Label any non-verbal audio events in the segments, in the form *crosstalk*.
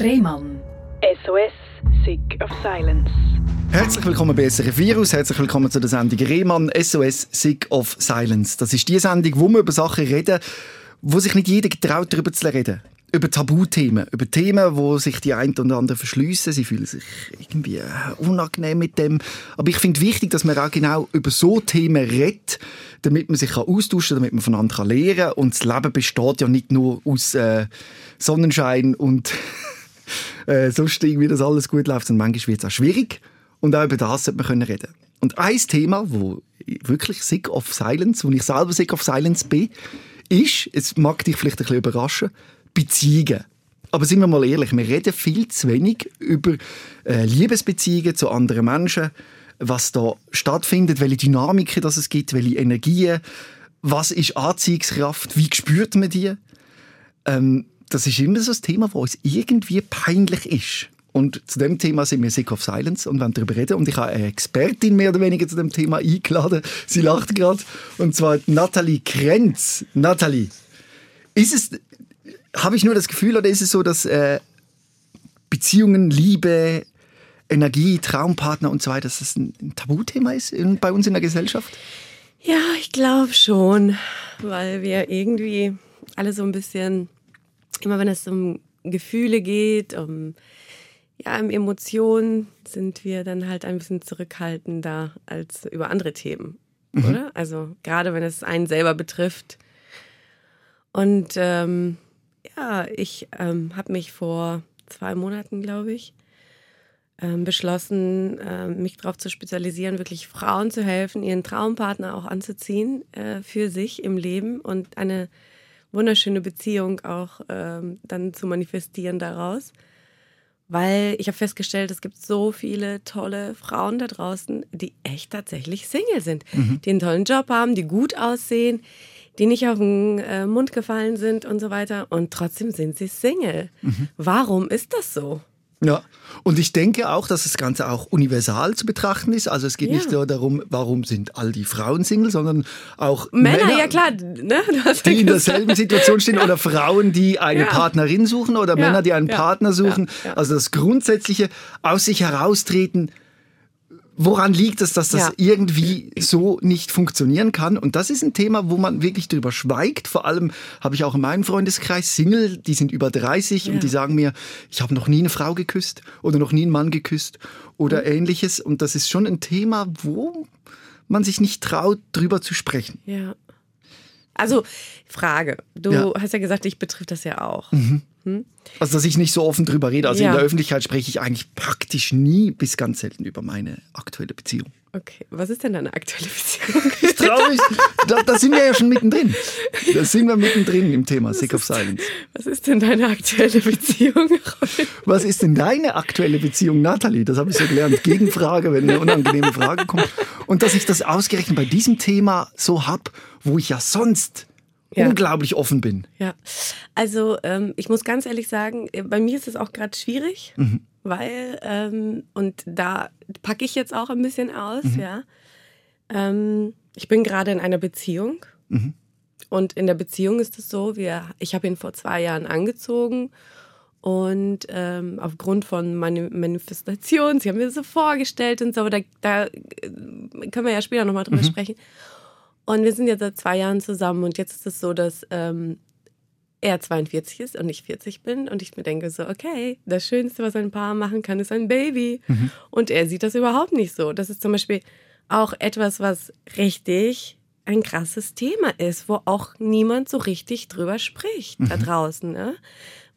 Rehmann. SOS, Sick of Silence. Herzlich willkommen bei SRF Virus, herzlich willkommen zu der Sendung Rehmann SOS Sick of Silence. Das ist die Sendung, wo wir über Sachen reden, wo sich nicht jeder getraut, darüber zu reden. Über Tabuthemen, über Themen, wo sich die einen oder anderen verschliessen. Sie fühlen sich irgendwie unangenehm mit dem. Aber ich finde wichtig, dass man auch genau über so Themen redet, damit man sich austauschen kann, damit man voneinander lernen kann. Und das Leben besteht ja nicht nur aus äh, Sonnenschein und äh, sonst irgendwie, dass alles gut läuft, sondern manchmal wird es auch schwierig. Und auch über das sollte man können reden. Und ein Thema, wo wirklich sick of silence, wo ich selber sick of silence bin, ist, es mag dich vielleicht ein bisschen überraschen, Beziehungen. Aber sind wir mal ehrlich, wir reden viel zu wenig über äh, Liebesbeziehungen zu anderen Menschen, was da stattfindet, welche Dynamiken das es gibt, welche Energien, was ist Anziehungskraft, wie spürt man die? Ähm, das ist immer so ein Thema, das uns irgendwie peinlich ist. Und zu dem Thema sind wir Sick of Silence und wollen darüber reden. Und ich habe eine Expertin mehr oder weniger zu dem Thema eingeladen. Sie lacht gerade. Und zwar Nathalie Krenz. Nathalie, ist es, habe ich nur das Gefühl, oder ist es so, dass äh, Beziehungen, Liebe, Energie, Traumpartner und so weiter, dass das ein Tabuthema ist in, bei uns in der Gesellschaft? Ja, ich glaube schon, weil wir irgendwie alle so ein bisschen, immer wenn es um Gefühle geht, um ja, im Emotionen sind wir dann halt ein bisschen zurückhaltender als über andere Themen, mhm. oder? Also gerade wenn es einen selber betrifft. Und ähm, ja, ich ähm, habe mich vor zwei Monaten, glaube ich, ähm, beschlossen, äh, mich darauf zu spezialisieren, wirklich Frauen zu helfen, ihren Traumpartner auch anzuziehen äh, für sich im Leben und eine wunderschöne Beziehung auch ähm, dann zu manifestieren daraus weil ich habe festgestellt, es gibt so viele tolle Frauen da draußen, die echt tatsächlich Single sind, mhm. die einen tollen Job haben, die gut aussehen, die nicht auf den äh, Mund gefallen sind und so weiter und trotzdem sind sie Single. Mhm. Warum ist das so? Ja, und ich denke auch, dass das Ganze auch universal zu betrachten ist. Also es geht ja. nicht nur darum, warum sind all die Frauen Single, sondern auch Männer, Männer ja klar, ne? die in derselben Situation stehen ja. oder Frauen, die eine ja. Partnerin suchen oder Männer, die einen Partner suchen. Also das grundsätzliche aus sich heraustreten Woran liegt es, dass das ja. irgendwie so nicht funktionieren kann? Und das ist ein Thema, wo man wirklich drüber schweigt. Vor allem habe ich auch in meinem Freundeskreis Single, die sind über 30 ja. und die sagen mir, ich habe noch nie eine Frau geküsst oder noch nie einen Mann geküsst oder mhm. ähnliches. Und das ist schon ein Thema, wo man sich nicht traut, drüber zu sprechen. Ja. Also, Frage. Du ja. hast ja gesagt, dich betrifft das ja auch. Mhm. Hm? Also, dass ich nicht so offen drüber rede. Also ja. in der Öffentlichkeit spreche ich eigentlich praktisch nie bis ganz selten über meine aktuelle Beziehung. Okay, was ist denn deine aktuelle Beziehung? *laughs* Ich traue mich. Da, da, sind wir ja schon mittendrin. Da sind wir mittendrin im Thema was Sick of Silence. Was ist denn deine aktuelle Beziehung? Was ist denn deine aktuelle Beziehung, Nathalie? Das habe ich so gelernt. Gegenfrage, wenn eine unangenehme Frage kommt. Und dass ich das ausgerechnet bei diesem Thema so habe, wo ich ja sonst ja. unglaublich offen bin. Ja, also ähm, ich muss ganz ehrlich sagen, äh, bei mir ist es auch gerade schwierig, mhm. weil, ähm, und da packe ich jetzt auch ein bisschen aus, mhm. ja. Ähm, ich bin gerade in einer Beziehung. Mhm. Und in der Beziehung ist es so, wir, ich habe ihn vor zwei Jahren angezogen und ähm, aufgrund von meiner Manifestation, sie haben mir so vorgestellt und so, aber da, da äh, können wir ja später nochmal drüber mhm. sprechen. Und wir sind jetzt seit zwei Jahren zusammen und jetzt ist es so, dass ähm, er 42 ist und ich 40 bin und ich mir denke so, okay, das Schönste, was ein Paar machen kann, ist ein Baby. Mhm. Und er sieht das überhaupt nicht so. Das ist zum Beispiel auch etwas, was richtig ein krasses Thema ist, wo auch niemand so richtig drüber spricht mhm. da draußen. Ne?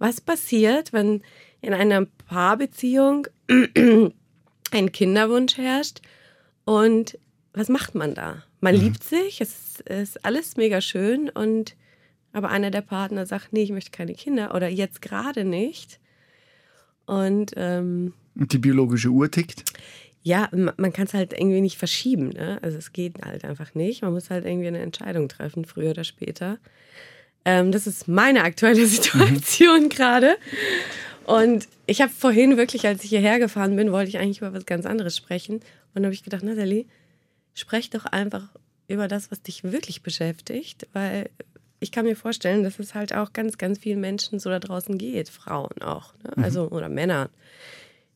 Was passiert, wenn in einer Paarbeziehung *clears throat* ein Kinderwunsch herrscht und was macht man da? Man mhm. liebt sich, es ist alles mega schön und aber einer der Partner sagt, nee, ich möchte keine Kinder oder jetzt gerade nicht. Und, ähm, die biologische Uhr tickt? Ja, man kann es halt irgendwie nicht verschieben. Ne? Also es geht halt einfach nicht. Man muss halt irgendwie eine Entscheidung treffen, früher oder später. Ähm, das ist meine aktuelle *laughs* Situation mhm. gerade. Und ich habe vorhin wirklich, als ich hierher gefahren bin, wollte ich eigentlich über was ganz anderes sprechen. Und habe ich gedacht, Nathalie, sprech doch einfach über das, was dich wirklich beschäftigt, weil ich kann mir vorstellen, dass es halt auch ganz, ganz vielen Menschen so da draußen geht, Frauen auch, ne? also oder Männer.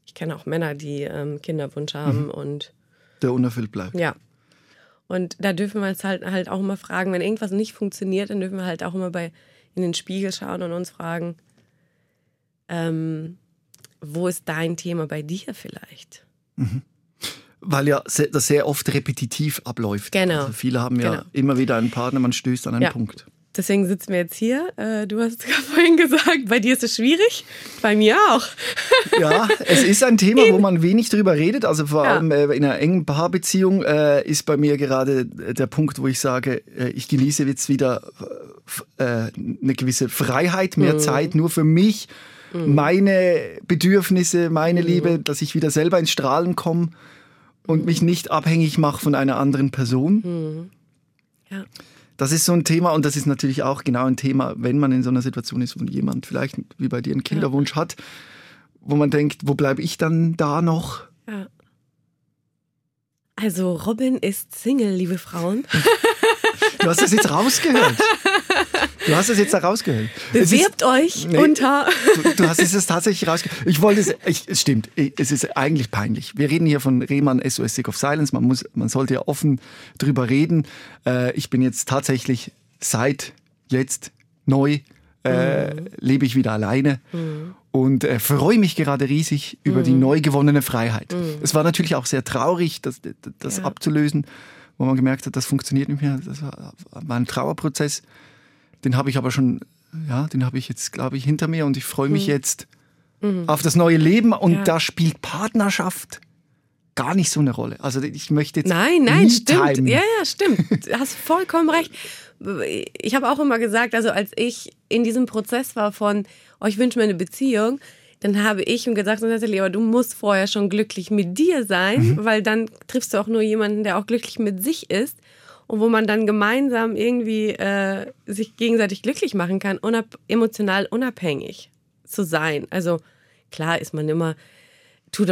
Ich kenne auch Männer, die ähm, Kinderwunsch haben und Der unerfüllt bleibt. ja. Und da dürfen wir uns halt, halt auch immer fragen, wenn irgendwas nicht funktioniert, dann dürfen wir halt auch immer bei in den Spiegel schauen und uns fragen, ähm, wo ist dein Thema bei dir vielleicht? Weil ja das sehr oft repetitiv abläuft. Genau. Also viele haben ja Genau. immer wieder einen Partner, man stößt an einen Ja. Punkt. Deswegen sitzen wir jetzt hier. Äh, du hast gerade *laughs* vorhin gesagt, bei dir ist es schwierig, bei mir auch. *laughs* Ja, es ist ein Thema, wo man wenig drüber redet. Also vor allem äh, in einer engen Paarbeziehung äh, ist bei mir gerade der Punkt, wo ich sage, ich genieße jetzt wieder eine gewisse Freiheit, Mhm. mehr Zeit nur für mich, meine Bedürfnisse, meine Mhm. Liebe, dass ich wieder selber ins Strahlen komme und mich nicht abhängig mache von einer anderen Person. Mhm. Ja. Das ist so ein Thema und das ist natürlich auch genau ein Thema, wenn man in so einer Situation ist, wo jemand vielleicht wie bei dir einen Kinderwunsch hat, wo man denkt, wo bleibe ich dann da noch? Ja. Also Robin ist Single, liebe Frauen. *laughs* Du hast das jetzt rausgehört. *laughs* Du hast das jetzt da rausgehört. Es ist- euch Nee. unter. Du, du hast es jetzt tatsächlich rausgehört. Ich wollte es, ich, es stimmt, es ist eigentlich peinlich. Wir reden hier von Rehmann SOS Sick of Silence. Man muss, man sollte ja offen drüber reden. Äh, ich bin jetzt tatsächlich seit jetzt neu, äh, lebe ich wieder alleine und äh, freue mich gerade riesig über die neu gewonnene Freiheit. Es war natürlich auch sehr traurig, das, das Ja. abzulösen, wo man gemerkt hat, das funktioniert nicht mehr. Das war, war ein Trauerprozess. Den habe ich aber schon, ja, den habe ich jetzt, glaube ich, hinter mir und ich freue mich jetzt auf das neue Leben und Ja. da spielt Partnerschaft gar nicht so eine Rolle. Also ich möchte jetzt Nein, nein, stimmt. Me-Time. Ja, ja, stimmt. Du hast vollkommen recht. Ich habe auch immer gesagt, also als ich in diesem Prozess war von, oh, ich wünsche mir eine Beziehung, dann habe ich ihm gesagt, Natalie, aber du musst vorher schon glücklich mit dir sein, weil dann triffst du auch nur jemanden, der auch glücklich mit sich ist und wo man dann gemeinsam irgendwie äh, sich gegenseitig glücklich machen kann, unab emotional unabhängig zu sein. Also klar ist man immer tut,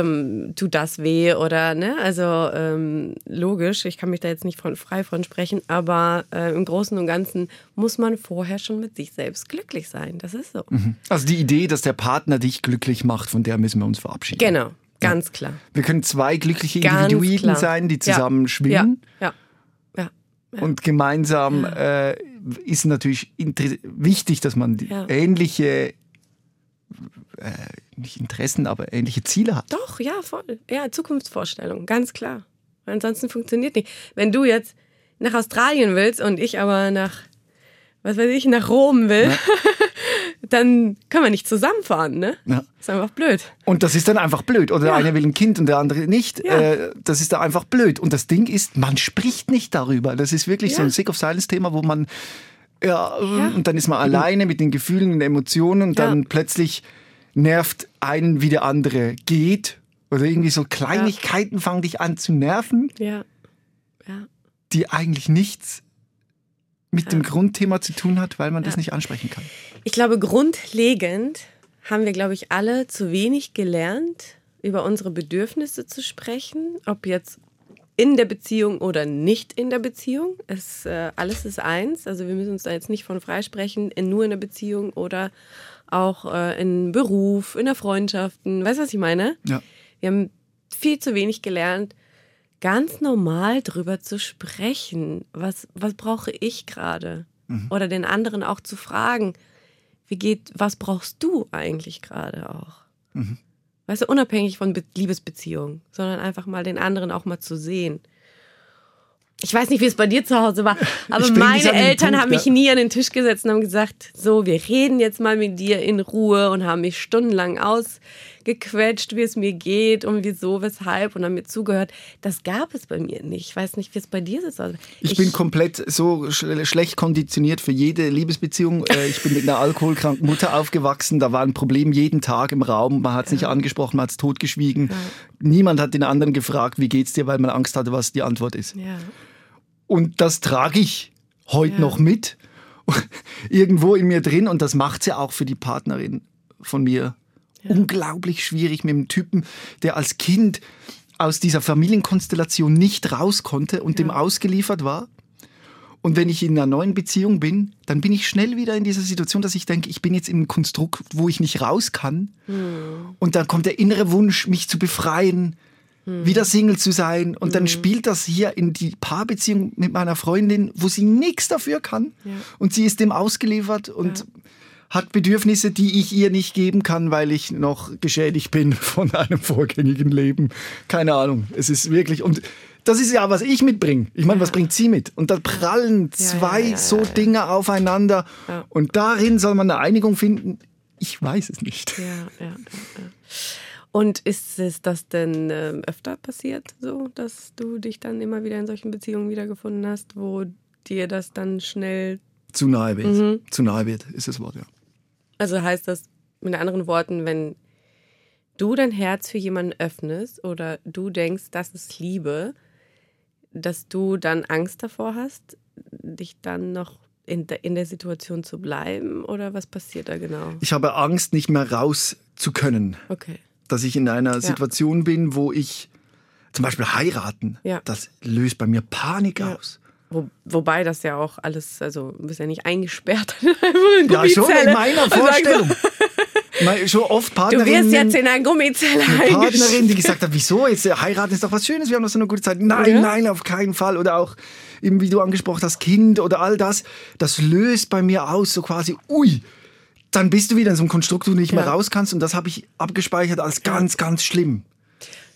tut das weh oder ne? Also ähm, logisch, ich kann mich da jetzt nicht von, frei von sprechen, aber äh, im Großen und Ganzen muss man vorher schon mit sich selbst glücklich sein. Das ist so. Also die Idee, dass der Partner dich glücklich macht, von der müssen wir uns verabschieden. Genau, ganz klar. Wir können zwei glückliche Ganz Individuen klar. sein, die Ja. zusammen schwimmen. Ja, ja, ja. Und gemeinsam äh, ist natürlich wichtig, dass man ähnliche, äh, nicht Interessen, aber ähnliche Ziele hat. Doch, ja, voll. Ja, Zukunftsvorstellung, ganz klar. Ansonsten funktioniert nicht. Wenn du jetzt nach Australien willst und ich aber nach, was weiß ich, nach Rom will, *laughs* dann können wir nicht zusammenfahren, ne? Ja. Ist einfach blöd. Und das ist dann einfach blöd. Oder der Ja. eine will ein Kind und der andere nicht. Ja. Äh, das ist da einfach blöd. Und das Ding ist, man spricht nicht darüber. Das ist wirklich so ein Sick of Silence-Thema, wo man ja, und dann ist man alleine mit den Gefühlen und Emotionen und dann plötzlich nervt einen, wie der andere geht. Oder irgendwie so Kleinigkeiten fangen dich an zu nerven, Ja. Ja. die eigentlich nichts mit dem. Grundthema zu tun hat, weil man das nicht ansprechen kann. Ich glaube, grundlegend haben wir, glaube ich, alle zu wenig gelernt, über unsere Bedürfnisse zu sprechen, ob jetzt in der Beziehung oder nicht in der Beziehung. Es, äh, alles ist eins. Also wir müssen uns da jetzt nicht von freisprechen, in, nur in der Beziehung oder auch äh, in Beruf, in der Freundschaften. Weißt du, was ich meine? Ja. Wir haben viel zu wenig gelernt, ganz normal drüber zu sprechen. Was, was brauche ich gerade? Oder den anderen auch zu fragen, wie geht, was brauchst du eigentlich gerade auch? Weißt du, unabhängig von Be Liebesbeziehungen, sondern einfach mal den anderen auch mal zu sehen. Ich weiß nicht, wie es bei dir zu Hause war, *laughs* aber meine Eltern Punkt, haben mich nie an den Tisch gesetzt und haben gesagt, so, wir reden jetzt mal mit dir in Ruhe und haben mich stundenlang ausgequetscht, wie es mir geht und wieso, weshalb und haben mir zugehört. Das gab es bei mir nicht. Ich weiß nicht, wie es bei dir ist. Also Ich, bin komplett so sch schlecht konditioniert für jede Liebesbeziehung. Äh, ich bin mit einer alkoholkranken Mutter aufgewachsen. Da war ein Problem jeden Tag im Raum. Man hat es nicht angesprochen, man hat es totgeschwiegen. Niemand hat den anderen gefragt, wie geht's dir, weil man Angst hatte, was die Antwort ist. ja. Und das trage ich heute Ja. noch mit. *laughs* Irgendwo in mir drin. Und das macht ja auch für die Partnerin von mir unglaublich schwierig mit einem Typen, der als Kind aus dieser Familienkonstellation nicht raus konnte und dem ausgeliefert war. Und wenn ich in einer neuen Beziehung bin, dann bin ich schnell wieder in dieser Situation, dass ich denke, ich bin jetzt im Konstrukt, wo ich nicht raus kann. Hm. Und dann kommt der innere Wunsch, mich zu befreien, Hm. wieder Single zu sein. Und dann spielt das hier in die Paarbeziehung mit meiner Freundin, wo sie nichts dafür kann. Und sie ist dem ausgeliefert und hat Bedürfnisse, die ich ihr nicht geben kann, weil ich noch geschädigt bin *laughs* von einem vorgängigen Leben. Keine Ahnung. Es ist wirklich und das ist ja, was ich mitbringe. Ich meine, was bringt sie mit? Und da prallen zwei ja, ja, so ja. Dinge aufeinander. Ja. Und darin soll man eine Einigung finden. Ich weiß es nicht. Ja, ja, ja. ja. Und ist es das denn ähm, öfter passiert, so, dass du dich dann immer wieder in solchen Beziehungen wiedergefunden hast, wo dir das dann schnell, Zu nahe wird. Mhm. Zu nahe wird, ist das Wort, ja. also heißt das mit anderen Worten, wenn du dein Herz für jemanden öffnest oder du denkst, das ist Liebe, dass du dann Angst davor hast, dich dann noch in der, in der Situation zu bleiben oder was passiert da genau? Ich habe Angst, nicht mehr raus zu können. Okay. Dass ich in einer Situation bin, wo ich zum Beispiel heiraten, Ja. das löst bei mir Panik aus. Wo, wobei das ja auch alles, also du bist ja nicht eingesperrt *laughs* Ja, schon in meiner Vorstellung. *laughs* Schon oft Du Partnerinnen, wirst jetzt in einer Gummizelle eine Partnerin, die gesagt hat, wieso, jetzt heiraten ist doch was Schönes, wir haben doch so eine gute Zeit. Nein, Ja. nein, auf keinen Fall. Oder auch, eben wie du angesprochen hast, Kind oder all das, das löst bei mir aus, so quasi, ui, dann bist du wieder in so einem Konstrukt, wo du nicht mehr Ja. raus kannst und das habe ich abgespeichert als ganz, ganz schlimm.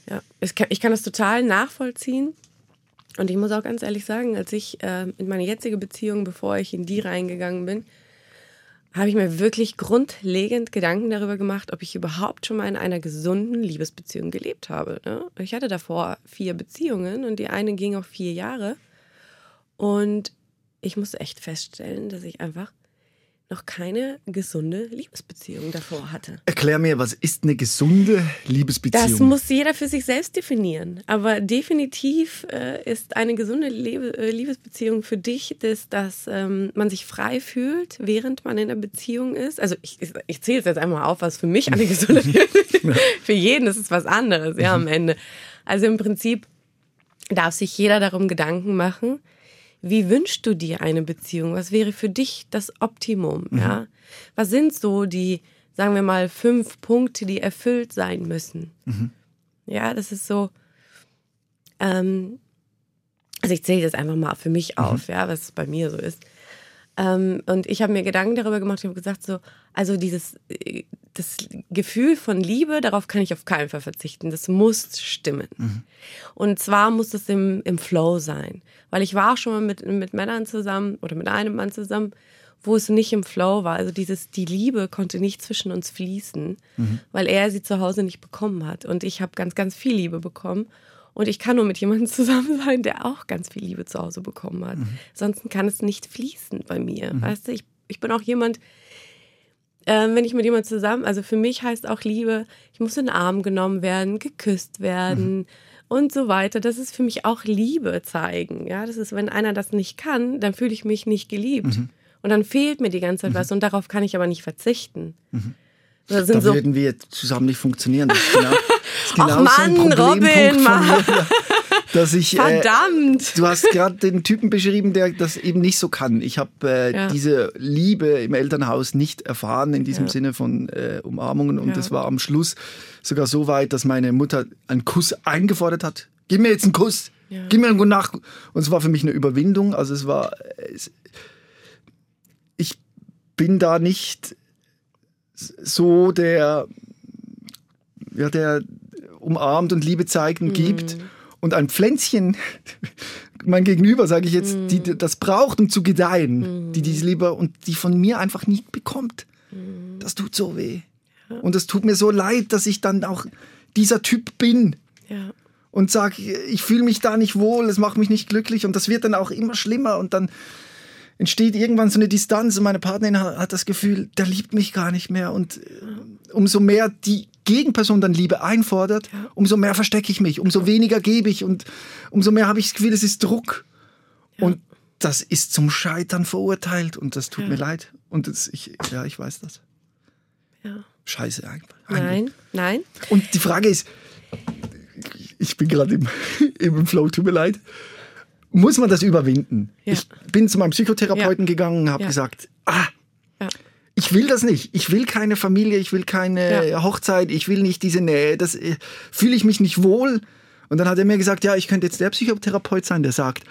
Ja, ich kann, ich kann das total nachvollziehen. Und ich muss auch ganz ehrlich sagen, als ich äh, in meine jetzige Beziehung, bevor ich in die reingegangen bin, habe ich mir wirklich grundlegend Gedanken darüber gemacht, ob ich überhaupt schon mal in einer gesunden Liebesbeziehung gelebt habe. Ne? Ich hatte davor vier Beziehungen und die eine ging auch vier Jahre. Und ich musste echt feststellen, dass ich einfach noch keine gesunde Liebesbeziehung davor hatte. Erklär mir, was ist eine gesunde Liebesbeziehung? Das muss jeder für sich selbst definieren. Aber definitiv äh, ist eine gesunde äh, Liebesbeziehung für dich, dass, dass ähm, man sich frei fühlt, während man in einer Beziehung ist. Also ich, ich, ich zähle es jetzt einmal auf, was für mich eine *laughs* gesunde Liebesbeziehung *laughs* ist. Für jeden ist es was anderes, ja, am Ende. Also im Prinzip darf sich jeder darum Gedanken machen, wie wünschst du dir eine Beziehung? Was wäre für dich das Optimum? Ja? Was sind so die, sagen wir mal, fünf Punkte, die erfüllt sein müssen? Ja, das ist so. Ähm, also ich zähle das einfach mal für mich auf, ja, was bei mir so ist. Ähm, und ich habe mir Gedanken darüber gemacht, ich habe gesagt, so, also dieses äh, das Gefühl von Liebe, darauf kann ich auf keinen Fall verzichten. Das muss stimmen. Und zwar muss das im, im Flow sein. Weil ich war auch schon mal mit, mit Männern zusammen oder mit einem Mann zusammen, wo es nicht im Flow war. Also dieses, die Liebe konnte nicht zwischen uns fließen, weil er sie zu Hause nicht bekommen hat. Und ich habe ganz, ganz viel Liebe bekommen. Und ich kann nur mit jemandem *laughs* zusammen sein, der auch ganz viel Liebe zu Hause bekommen hat. Sonst kann es nicht fließen bei mir. Weißt du, ich, ich bin auch jemand, ähm, wenn ich mit jemandem zusammen, also für mich heißt auch Liebe, ich muss in den Arm genommen werden, geküsst werden und so weiter. Das ist für mich auch Liebe zeigen. Ja, das ist, wenn einer das nicht kann, dann fühle ich mich nicht geliebt. Und dann fehlt mir die ganze Zeit was und darauf kann ich aber nicht verzichten. Das sind da so, würden wir zusammen nicht funktionieren. Das ist genau, *laughs* das ist Ach genau Mann, so ein Robin, Mann. mir, *laughs* ja, dass ich äh, verdammt! Du hast gerade den Typen beschrieben, der das eben nicht so kann. Ich habe äh, Ja. diese Liebe im Elternhaus nicht erfahren in diesem Sinne von äh, Umarmungen und Ja. es war am Schluss sogar so weit, dass meine Mutter einen Kuss eingefordert hat. Gib mir jetzt einen Kuss. Ja. Gib mir einen guten Nacht. Und es war für mich eine Überwindung. Also es war, äh, es, ich bin da nicht so der, ja, der umarmt und Liebe zeigt und gibt. Und ein Pflänzchen, *laughs* mein Gegenüber, sage ich jetzt, die das braucht, um zu gedeihen, die diese Liebe und die von mir einfach nicht bekommt. Das tut so weh. Und es tut mir so leid, dass ich dann auch dieser Typ bin Ja. und sage, ich fühle mich da nicht wohl, es macht mich nicht glücklich und das wird dann auch immer schlimmer und dann entsteht irgendwann so eine Distanz und meine Partnerin hat, hat das Gefühl, der liebt mich gar nicht mehr und äh, umso mehr die Gegenperson dann Liebe einfordert, umso mehr verstecke ich mich, umso weniger gebe ich und umso mehr habe ich das Gefühl, es ist Druck und das ist zum Scheitern verurteilt und das tut Ja. mir leid und das, ich, ja, ich weiß das. Ja. Scheiße einfach. Nein, nein. Und die Frage ist, ich bin gerade im, *laughs* im Flow, tut mir leid. muss man das überwinden. Ja. Ich bin zu meinem Psychotherapeuten gegangen und habe Ja. gesagt, ah, Ja. Ich will das nicht. Ich will keine Familie, ich will keine Ja. Hochzeit, ich will nicht diese Nähe. Das äh, fühle ich mich nicht wohl. Und dann hat er mir gesagt, ja, ich könnte jetzt der Psychotherapeut sein, der sagt,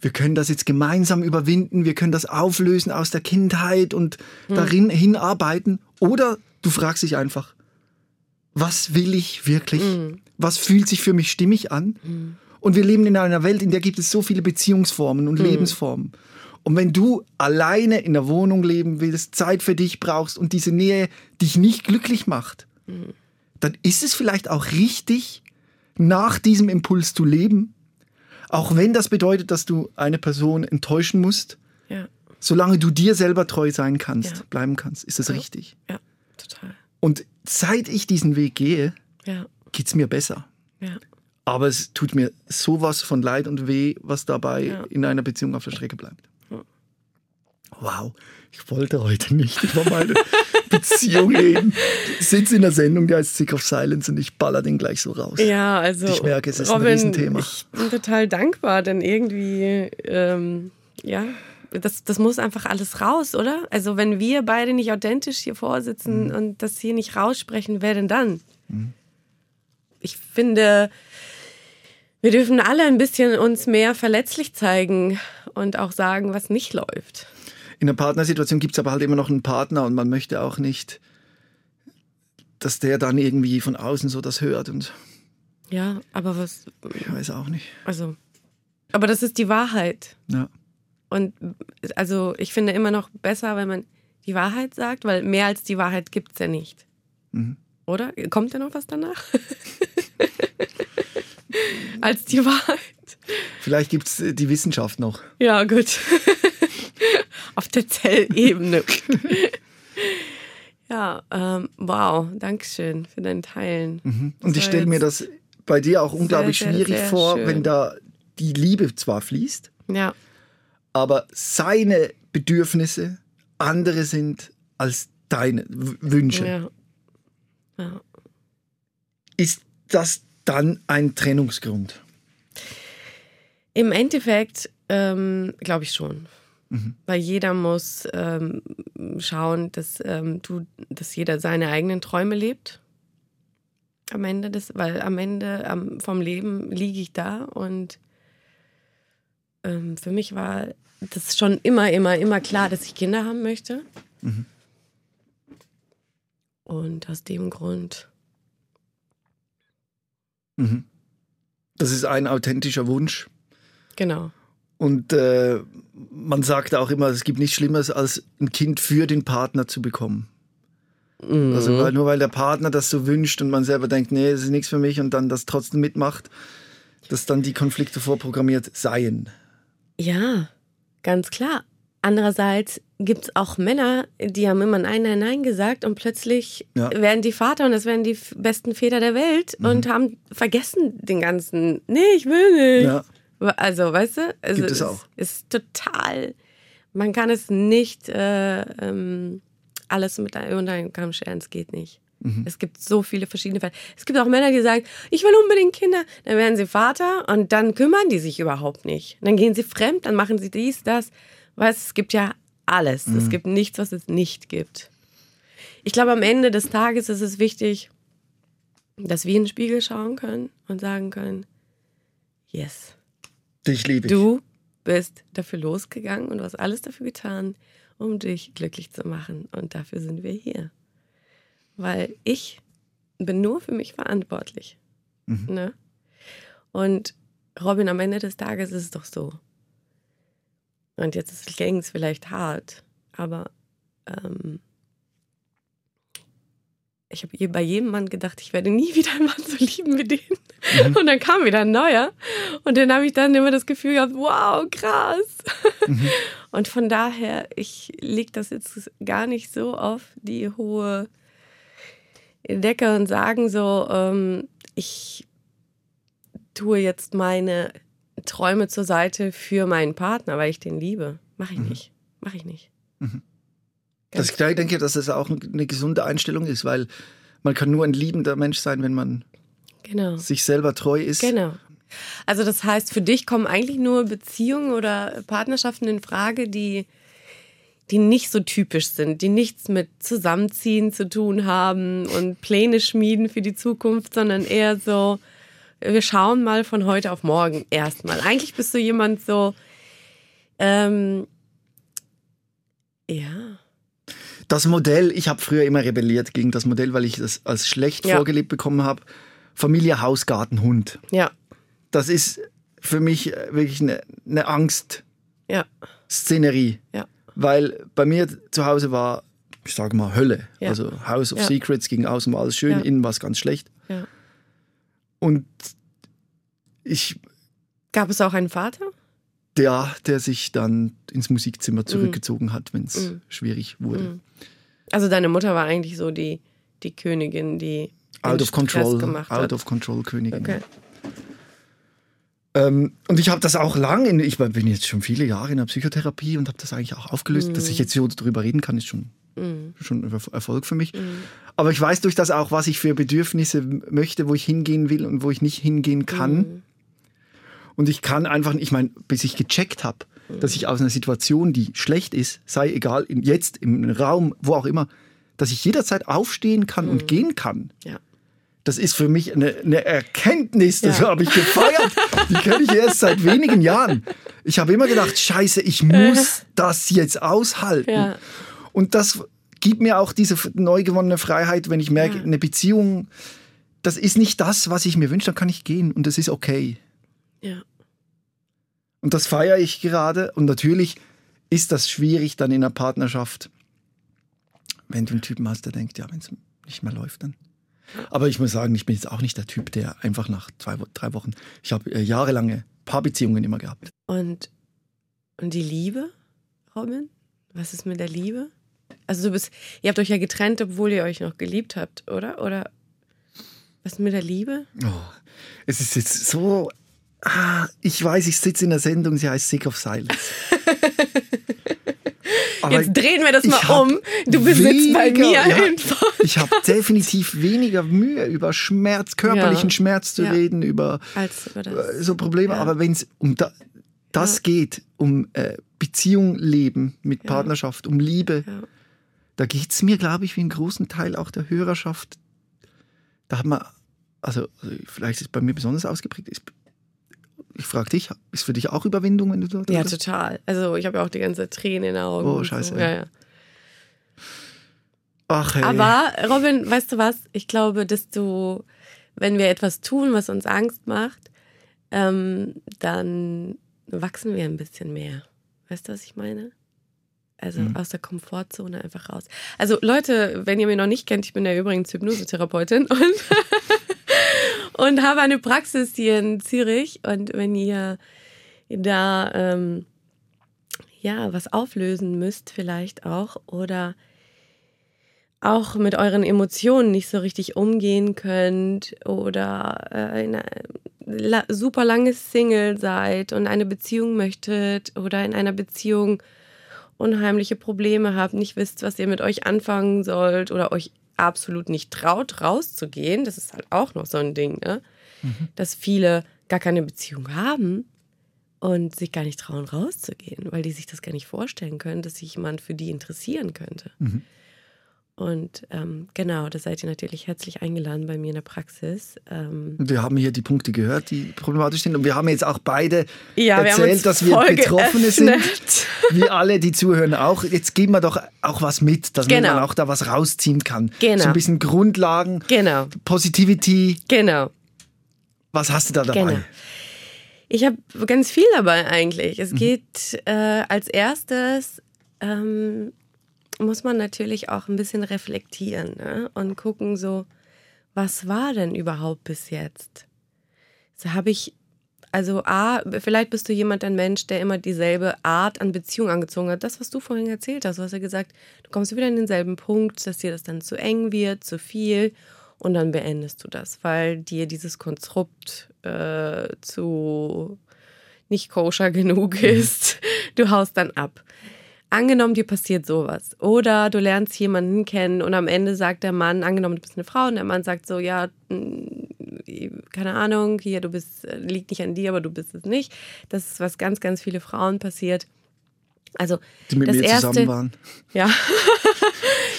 wir können das jetzt gemeinsam überwinden, wir können das auflösen aus der Kindheit und Hm. darin hinarbeiten. Oder du fragst dich einfach, was will ich wirklich? Hm. Was fühlt sich für mich stimmig an? Und wir leben in einer Welt, in der gibt es so viele Beziehungsformen und Lebensformen. Und wenn du alleine in der Wohnung leben willst, Zeit für dich brauchst und diese Nähe dich nicht glücklich macht, dann ist es vielleicht auch richtig, nach diesem Impuls zu leben, auch wenn das bedeutet, dass du eine Person enttäuschen musst, Ja, solange du dir selber treu sein kannst, Ja. bleiben kannst, ist das Ja. richtig. ja, total. Und seit ich diesen Weg gehe, Ja, geht's mir besser. ja. Aber es tut mir sowas von Leid und weh, was dabei Ja. in einer Beziehung auf der Strecke bleibt. Wow, ich wollte heute nicht *laughs* über meine Beziehung reden. Ich sitze in der Sendung, die heißt Sick of Silence und ich baller den gleich so raus. Ja, also. Ich merke, es ist ein Robin, Riesenthema. Ich bin total dankbar, denn irgendwie, ähm, ja, das, das muss einfach alles raus, oder? Also, wenn wir beide nicht authentisch hier vorsitzen Mhm. und das hier nicht raussprechen, wer denn dann? Ich finde, wir dürfen alle ein bisschen uns mehr verletzlich zeigen und auch sagen, was nicht läuft. In einer Partnersituation gibt es aber halt immer noch einen Partner und man möchte auch nicht, dass der dann irgendwie von außen so das hört und Ja, aber was, ich weiß auch nicht. also, aber das ist die Wahrheit. Ja. Und also ich finde immer noch besser, wenn man die Wahrheit sagt, weil mehr als die Wahrheit gibt es ja nicht. Mhm. Oder? Kommt da noch was danach? *laughs* als die Wahrheit. Vielleicht gibt es die Wissenschaft noch. Ja, gut. *laughs* Auf der Zellebene. *laughs* ja, ähm, wow, Dankeschön für dein Teilen. Und Das ich stelle mir das bei dir auch unglaublich sehr, schwierig sehr vor, schön. wenn da die Liebe zwar fließt, Ja, aber seine Bedürfnisse andere sind als deine W- Wünsche. ja. ja. Ist das dann ein Trennungsgrund? Im Endeffekt ähm, glaube ich schon. Weil jeder muss ähm, schauen, dass, ähm, du, dass jeder seine eigenen Träume lebt. Am Ende des, weil am Ende am, vom Leben liege ich da und ähm, für mich war das schon immer, immer, immer klar, dass ich Kinder haben möchte. Und aus dem Grund, Mhm. Das ist ein authentischer Wunsch. genau. Und äh, man sagt auch immer, es gibt nichts Schlimmeres, als ein Kind für den Partner zu bekommen. Also weil, nur weil der Partner das so wünscht und man selber denkt, nee, das ist nichts für mich und dann das trotzdem mitmacht, dass dann die Konflikte vorprogrammiert seien. Ja, ganz klar. Andererseits gibt es auch Männer, die haben immer Nein, Nein, Nein gesagt und plötzlich Ja. werden die Vater und das werden die besten Väter der Welt Mhm. und haben vergessen den ganzen, nee, ich will nicht. Ja. Also, weißt du? Also, Gibt es auch. Ist total, man kann es nicht äh, ähm, alles mit einem unter Kamm scheren, es geht nicht. Mhm. Es gibt so viele verschiedene Fälle. Es gibt auch Männer, die sagen, ich will unbedingt Kinder. Dann werden sie Vater und dann kümmern die sich überhaupt nicht. Dann gehen sie fremd, dann machen sie dies, das. Weißt, es gibt ja alles. Es gibt nichts, was es nicht gibt. Ich glaube, am Ende des Tages ist es wichtig, dass wir in den Spiegel schauen können und sagen können, yes, Dich liebe ich. du bist dafür losgegangen und du hast alles dafür getan, um dich glücklich zu machen. Und dafür sind wir hier. Weil ich bin nur für mich verantwortlich. Ne? Und Robin, am Ende des Tages ist es doch so. Und jetzt klingt es vielleicht hart, aber ähm, ich habe bei jedem Mann gedacht, ich werde nie *laughs* wieder einen Mann so lieben wie den. Und dann kam wieder ein neuer. Und dann habe ich dann immer das Gefühl gehabt, wow, krass. *laughs* Und von daher, ich lege das jetzt gar nicht so auf die hohe Decke und sagen so, ähm, ich tue jetzt meine Träume zur Seite für meinen Partner, weil ich den liebe. Mache ich nicht. Mache ich nicht. Das, ich denke, dass das auch eine gesunde Einstellung ist, weil man kann nur ein liebender Mensch sein, wenn man Genau. sich selber treu ist. Genau. Also das heißt, für dich kommen eigentlich nur Beziehungen oder Partnerschaften in Frage, die, die nicht so typisch sind, die nichts mit Zusammenziehen zu tun haben und Pläne schmieden für die Zukunft, sondern eher so, wir schauen mal von heute auf morgen erstmal. Eigentlich bist du jemand so, ähm, ja. Das Modell, ich habe früher immer rebelliert gegen das Modell, weil ich das als schlecht Ja. vorgelebt bekommen habe. Familie, Haus, Garten, Hund. Ja, Das ist für mich äh, wirklich eine, eine Angstszenerie. ja, ja. Weil bei mir zu Hause war, ich sage mal, Hölle. Ja. Also House of Ja. Secrets ging außen war alles schön, innen war es ganz schlecht. ja. Und ich, Gab es auch einen Vater? Der, der sich dann ins Mhm. Musikzimmer zurückgezogen hat, wenn es schwierig wurde. Also deine Mutter war eigentlich so die, die Königin, die Out of Control, gemacht Out hat. of Control Königin. Okay. Ähm, und ich habe das auch lang, in, ich bin jetzt schon viele Jahre in der Psychotherapie und habe das eigentlich auch aufgelöst. Mhm. Dass ich jetzt so darüber reden kann, ist schon, schon ein Erfolg für Mhm. mich. Aber ich weiß durch das auch, was ich für Bedürfnisse möchte, wo ich hingehen will und wo ich nicht hingehen kann. Und ich kann einfach, ich meine, bis ich gecheckt habe, dass ich aus einer Situation, die schlecht ist, sei egal, jetzt im Raum, wo auch immer, dass ich jederzeit aufstehen kann Mhm. und gehen kann. Ja. Das ist für mich eine, eine Erkenntnis, das Ja. habe ich gefeiert. Die kenne ich erst seit wenigen Jahren. Ich habe immer gedacht, scheiße, ich muss das jetzt aushalten. Ja. Und das gibt mir auch diese neu gewonnene Freiheit, wenn ich merke, eine Beziehung, das ist nicht das, was ich mir wünsche, dann kann ich gehen und das ist okay. Ja. Und das feiere ich gerade. Und natürlich ist das schwierig dann in einer Partnerschaft, wenn du einen Typen hast, der denkt, ja, wenn es nicht mehr läuft, dann. Aber ich muss sagen, ich bin jetzt auch nicht der Typ, der einfach nach zwei, drei Wochen, ich habe äh, jahrelange Paarbeziehungen immer gehabt. Und, und die Liebe, Robin? Was ist mit der Liebe? Also du bist, ihr habt euch ja getrennt, obwohl ihr euch noch geliebt habt, oder? Oder was ist mit der Liebe? Oh, es ist jetzt so. Ah, ich weiß, ich sitze in der Sendung, sie heißt Sick of Silence. *laughs* Jetzt drehen wir das mal um. Du bist jetzt bei weniger- mir ja, einfach. Ich habe definitiv weniger Mühe, über Schmerz, körperlichen Ja. Schmerz zu Ja. reden, über über das. äh, so Probleme. Aber wenn es um da, das geht, um äh, Beziehung leben mit. Partnerschaft, um Liebe, da geht es mir, glaube ich, wie einen großen Teil auch der Hörerschaft. Da hat man, also, also vielleicht ist es bei mir besonders ausgeprägt. Ist, ich frage dich, ist für dich auch Überwindung, wenn du dort Ja, total. Also ich habe ja auch die ganze Tränen in den Augen. Oh, scheiße. So. Ja, ja. Ach, hey. Aber Robin, weißt du was? Ich glaube, dass du, wenn wir etwas tun, was uns Angst macht, ähm, dann wachsen wir ein bisschen mehr. Weißt du, was ich meine? Also Mhm. aus der Komfortzone einfach raus. Also Leute, wenn ihr mich noch nicht kennt, ich bin ja übrigens Hypnosetherapeutin *laughs* und, und habe eine Praxis hier in Zürich. Und wenn ihr da ähm, ja was auflösen müsst, vielleicht auch, oder auch mit euren Emotionen nicht so richtig umgehen könnt oder äh, in einer super lange Single seid und eine Beziehung möchtet oder in einer Beziehung unheimliche Probleme habt, nicht wisst, was ihr mit euch anfangen sollt oder euch absolut nicht traut, rauszugehen, das ist halt auch noch so ein Ding, ne? dass viele gar keine Beziehung haben und sich gar nicht trauen, rauszugehen, weil die sich das gar nicht vorstellen können, dass sich jemand für die interessieren könnte. Mhm. Und ähm, genau, da seid ihr natürlich herzlich eingeladen bei mir in der Praxis. Ähm, wir haben hier die Punkte gehört, die problematisch sind. Und wir haben jetzt auch beide ja, wir erzählt, uns dass wir Betroffene sind. geöffnet. *laughs* Wie alle, die zuhören auch. Jetzt geben wir doch auch was mit, dass Genau. man auch da was rausziehen kann. Genau. So ein bisschen Grundlagen, Genau, Positivity. genau. Was hast du da dabei? Genau. Ich habe ganz viel dabei eigentlich. Mhm. Es geht äh, als erstes, ähm, muss man natürlich auch ein bisschen reflektieren ne? und gucken, so, was war denn überhaupt bis jetzt? So habe ich, also A, vielleicht bist du jemand, ein Mensch, der immer dieselbe Art an Beziehung angezogen hat. Das, was du vorhin erzählt hast, du hast ja gesagt, du kommst wieder in denselben Punkt, dass dir das dann zu eng wird, zu viel und dann beendest du das, weil dir dieses Konstrukt äh, zu nicht koscher genug ist. Du haust dann ab. Angenommen, dir passiert sowas. Oder du lernst jemanden kennen und am Ende sagt der Mann, angenommen, du bist eine Frau und der Mann sagt so, ja, mh, keine Ahnung, hier, du bist, äh, liegt nicht an dir, aber du bist es nicht. Das ist, was ganz, ganz viele Frauen passiert. Also, Die mit das mir erste, zusammen waren. *laughs* ja.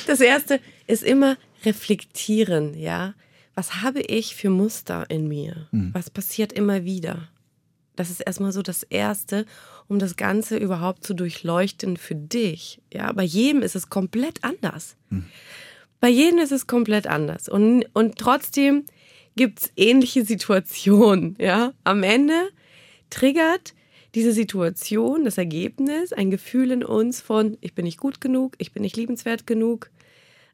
das erste ist immer reflektieren, ja. Was habe ich für Muster in mir? Was passiert immer wieder? Das ist erstmal so das Erste, um das Ganze überhaupt zu durchleuchten für dich. Ja, bei jedem ist es komplett anders. Bei jedem ist es komplett anders. Und, und trotzdem gibt es ähnliche Situationen. *laughs* Ja, am Ende triggert diese Situation, das Ergebnis, ein Gefühl in uns von, ich bin nicht gut genug, ich bin nicht liebenswert genug.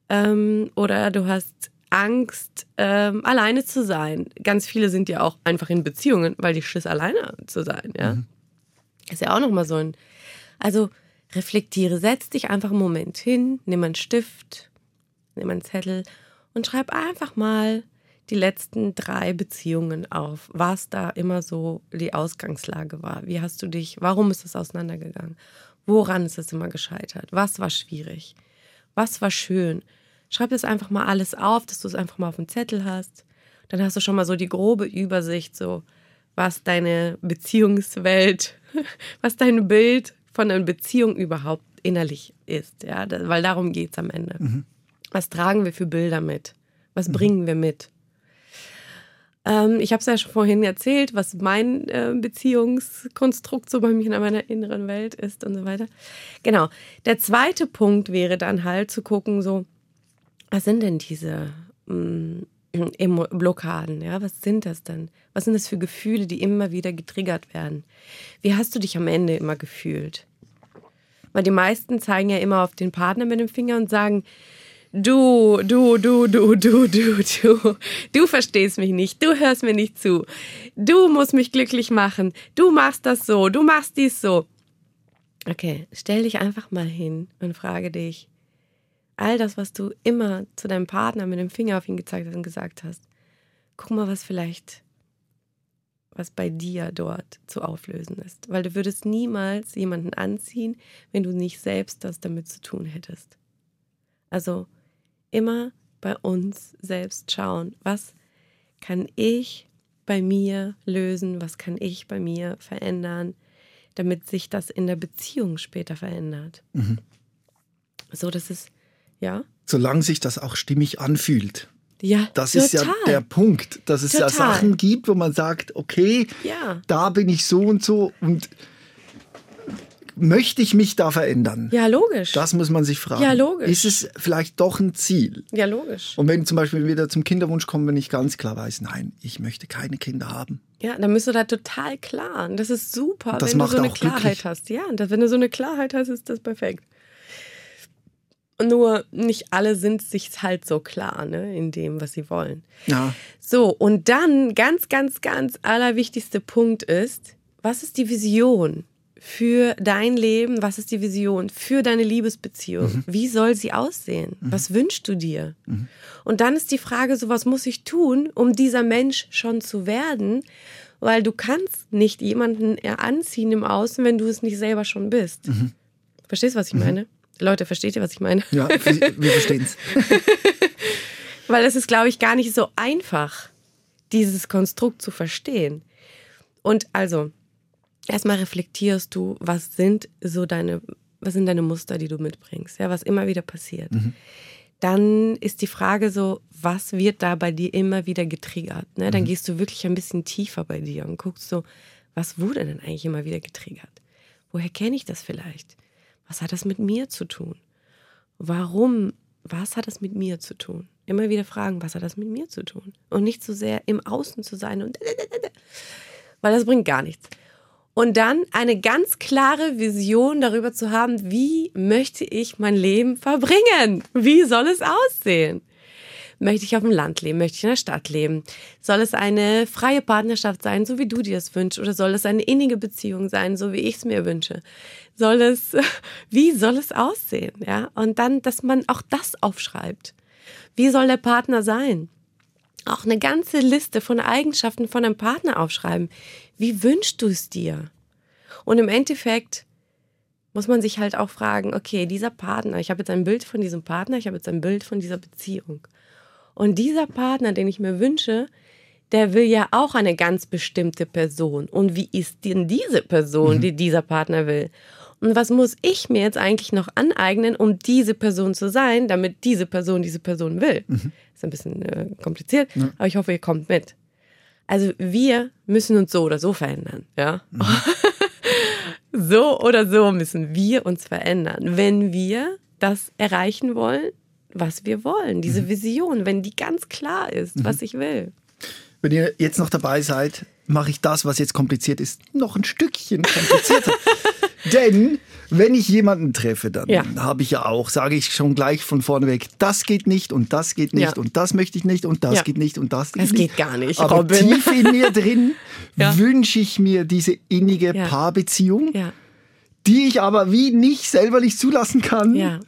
Ähm, oder du hast Angst, ähm, alleine zu sein. Ganz viele sind ja auch einfach in Beziehungen, weil die Schiss, alleine zu sein. Ja? Ist ja auch nochmal so ein. Also reflektiere, setz dich einfach einen Moment hin, nimm einen Stift, nimm einen Zettel und schreib einfach mal die letzten drei Beziehungen auf, was da immer so die Ausgangslage war. Wie hast du dich, warum ist es auseinandergegangen? Woran ist es immer gescheitert? Was war schwierig? Was war schön? Schreib das einfach mal alles auf, dass du es einfach mal auf dem Zettel hast. Dann hast du schon mal so die grobe Übersicht, so was deine Beziehungswelt, *laughs* was dein Bild von einer Beziehung überhaupt innerlich ist. Ja, weil darum geht es am Ende. Was tragen wir für Bilder mit? Was bringen wir mit? Ähm, ich habe es ja schon vorhin erzählt, was mein äh, Beziehungskonstrukt so bei mir in meiner inneren Welt ist und so weiter. Genau. Der zweite Punkt wäre dann halt zu gucken, so, was sind denn diese mh, Emo Blockaden? Ja, was sind das denn? Was sind das für Gefühle, die immer wieder getriggert werden? Wie hast du dich am Ende immer gefühlt? Weil die meisten zeigen ja immer auf den Partner mit dem Finger und sagen, du, du, du, du, du, du, du, du verstehst mich nicht, du hörst mir nicht zu, du musst mich glücklich machen, du machst das so, du machst dies so. Okay, stell dich einfach mal hin und frage dich, all das, was du immer zu deinem Partner mit dem Finger auf ihn gezeigt hast und gesagt hast, guck mal, was vielleicht, was bei dir dort zu auflösen ist. Weil du würdest niemals jemanden anziehen, wenn du nicht selbst das damit zu tun hättest. Also immer bei uns selbst schauen, was kann ich bei mir lösen, was kann ich bei mir verändern, damit sich das in der Beziehung später verändert. So, das ist, ja, Solange sich das auch stimmig anfühlt. ja, Das total. ist ja der Punkt, dass es ja Total. Sachen gibt, wo man sagt, okay, Ja. da bin ich so und so und möchte ich mich da verändern? Ja, logisch. Das muss man sich fragen. Ja, logisch. Ist es vielleicht doch ein Ziel? ja, logisch. Und wenn zum Beispiel wieder zum Kinderwunsch kommen, wenn ich ganz klar weiß, nein, ich möchte keine Kinder haben. Ja, dann bist du da total klar. Und Das ist super, Das wenn du so eine Klarheit glücklich. hast. Ja, wenn du so eine Klarheit hast, ist das perfekt. Nur nicht alle sind sich halt so klar, ne, in dem, was sie wollen. Ja, So, und dann ganz, ganz, ganz allerwichtigste Punkt ist, was ist die Vision für dein Leben? Was ist die Vision für deine Liebesbeziehung? Wie soll sie aussehen? Was wünschst du dir? Und dann ist die Frage, so was muss ich tun, um dieser Mensch schon zu werden? Weil du kannst nicht jemanden anziehen im Außen, wenn du es nicht selber schon bist. Verstehst du, was ich meine? Leute, versteht ihr, was ich meine? ja wir verstehen es. *laughs* Weil es ist, glaube ich, gar nicht so einfach, dieses Konstrukt zu verstehen. Und also, erstmal reflektierst du, was sind so deine, was sind deine Muster, die du mitbringst, ja, was immer wieder passiert. Dann ist die Frage so, was wird da bei dir immer wieder getriggert? Ne? Dann gehst du wirklich ein bisschen tiefer bei dir und guckst so, was wurde denn eigentlich immer wieder getriggert? Woher kenne ich das vielleicht? Was hat das mit mir zu tun? Warum? Was hat das mit mir zu tun? Immer wieder fragen, was hat das mit mir zu tun? Und nicht so sehr im Außen zu sein und *laughs* weil das bringt gar nichts. Und dann eine ganz klare Vision darüber zu haben, wie möchte ich mein Leben verbringen? Wie soll es aussehen? Möchte ich auf dem Land leben? Möchte ich in der Stadt leben? Soll es eine freie Partnerschaft sein, so wie du dir es wünschst? Oder soll es eine innige Beziehung sein, so wie ich es mir wünsche? Soll es, *laughs* wie soll es aussehen? Ja? Und dann, dass man auch das aufschreibt. Wie soll der Partner sein? Auch eine ganze Liste von Eigenschaften von einem Partner aufschreiben. Wie wünschst du es dir? Und im Endeffekt muss man sich halt auch fragen, okay, dieser Partner, ich habe jetzt ein Bild von diesem Partner, ich habe jetzt ein Bild von dieser Beziehung. Und dieser Partner, den ich mir wünsche, der will ja auch eine ganz bestimmte Person. Und wie ist denn diese Person, Mhm. die dieser Partner will? Und was muss ich mir jetzt eigentlich noch aneignen, um diese Person zu sein, damit diese Person diese Person will? Mhm. Ist ein bisschen äh, kompliziert, aber ich hoffe, ihr kommt mit. Also wir müssen uns so oder so verändern, ja. Mhm. *laughs* so oder so müssen wir uns verändern, wenn wir das erreichen wollen, was wir wollen, diese Mhm. Vision, wenn die ganz klar ist, was ich will. Wenn ihr jetzt noch dabei seid, mache ich das, was jetzt kompliziert ist, noch ein Stückchen komplizierter. *laughs* Denn wenn ich jemanden treffe, dann Ja. habe ich ja auch, sage ich schon gleich von vorne weg, das geht nicht und das geht nicht Ja. und das möchte ich nicht und das Ja. geht nicht und das geht Das nicht. geht gar nicht, Aber Robin. tief in mir *laughs* drin wünsche ich mir diese innige. Paarbeziehung, die ich aber wie nicht selber nicht zulassen kann.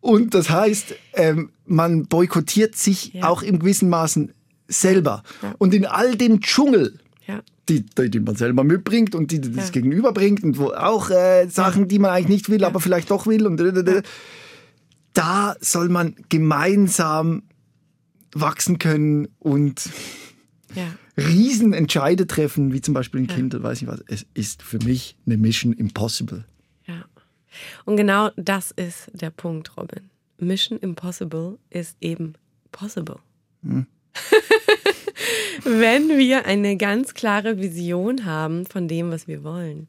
Und das heißt, ähm, man boykottiert sich auch im gewissen Maßen selber. Und in all dem Dschungel, die, die, die man selber mitbringt und die, die das Ja. Gegenüber bringt und wo auch äh, Sachen, die man eigentlich nicht will, aber vielleicht doch will. Und da soll man gemeinsam wachsen können und ja. Riesenentscheide treffen, wie zum Beispiel ein Ja. Kind, oder weiß nicht was. Es ist für mich eine Mission impossible. Ja. Und genau das ist der Punkt, Robin. Mission Impossible ist eben possible. *laughs* Wenn wir eine ganz klare Vision haben von dem, was wir wollen.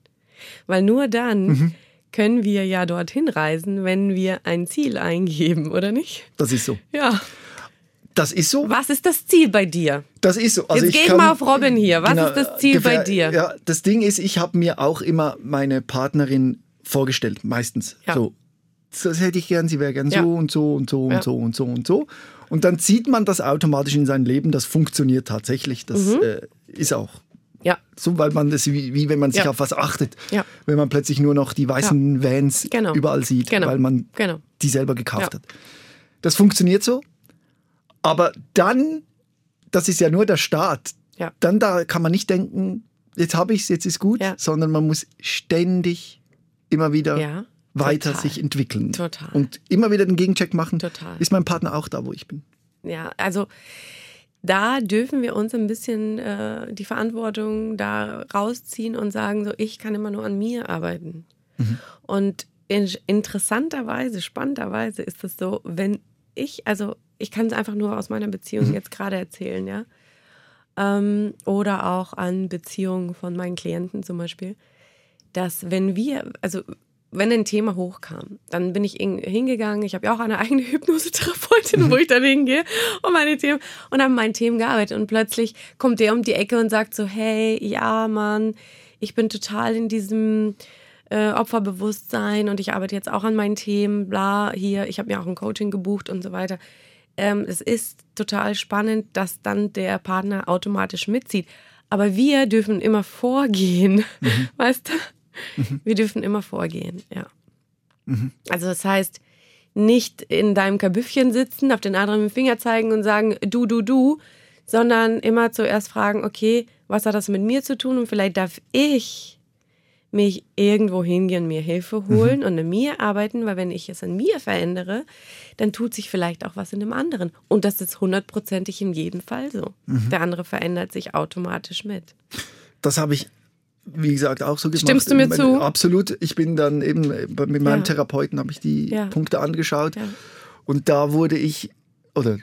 Weil nur dann können wir ja dorthin reisen, wenn wir ein Ziel eingeben, oder nicht? Das ist so. Ja. Das ist so. Was ist das Ziel bei dir? Das ist so. Also Jetzt geh ich kann- mal auf Robin hier. Was ist das Ziel bei dir? Ja, das Ding ist, ich habe mir auch immer meine Partnerin vorgestellt, meistens. Ja. So, das hätte ich gern, sie wäre gern Ja. so und so und so Ja. und so und so und so. Und dann zieht man das automatisch in sein Leben, das funktioniert tatsächlich. Das Mhm. äh, ist auch Ja. so, weil man das, wie, wie wenn man sich Ja. auf was achtet. Ja. Wenn man plötzlich nur noch die weißen Vans Genau. überall sieht, Genau. weil man Genau. die selber gekauft Ja. hat. Das funktioniert so. Aber dann, das ist ja nur der Start. Ja. Dann da kann man nicht denken, jetzt habe ich es, jetzt ist gut, Ja. sondern man muss ständig immer wieder Ja. Weiter Total. sich entwickeln. Total. Und immer wieder den Gegencheck machen. Total. Ist mein Partner auch da, wo ich bin? Ja, also da dürfen wir uns ein bisschen äh, die Verantwortung da rausziehen und sagen, so ich kann immer nur an mir arbeiten. Und in, interessanterweise, spannenderweise ist es so, wenn ich, also ich kann es einfach nur aus meiner Beziehung jetzt gerade erzählen, ja. Ähm, oder auch an Beziehungen von meinen Klienten zum Beispiel, dass wenn wir, also wenn ein Thema hochkam, dann bin ich in- hingegangen. Ich habe ja auch eine *laughs* eigene Hypnosetherapeutin, wo ich dann hingehe und meine Themen und habe mein Themen gearbeitet. Und plötzlich kommt der um die Ecke und sagt so: Hey, ja, Mann, ich bin total in diesem äh, Opferbewusstsein und ich arbeite jetzt auch an meinen Themen, bla, hier, ich habe mir auch ein Coaching gebucht und so weiter. Ähm, es ist total spannend, dass dann der Partner automatisch mitzieht. Aber wir dürfen immer vorgehen, *laughs* weißt du? Wir dürfen immer vorgehen, ja. Also das heißt, nicht in deinem Kabüffchen sitzen, auf den anderen mit dem Finger zeigen und sagen, du, du, du, sondern immer zuerst fragen, okay, was hat das mit mir zu tun und vielleicht darf ich mich irgendwo hingehen, mir Hilfe holen und an mir arbeiten, weil wenn ich es an mir verändere, dann tut sich vielleicht auch was in dem anderen. Und das ist hundertprozentig in jedem Fall so. Der andere verändert sich automatisch mit. Das habe ich, wie gesagt, auch so gemacht. Stimmst du mir zu? Absolut. Ich bin dann eben äh, mit meinem Ja. Therapeuten habe ich die Ja. Punkte angeschaut Ja. und da wurde ich oder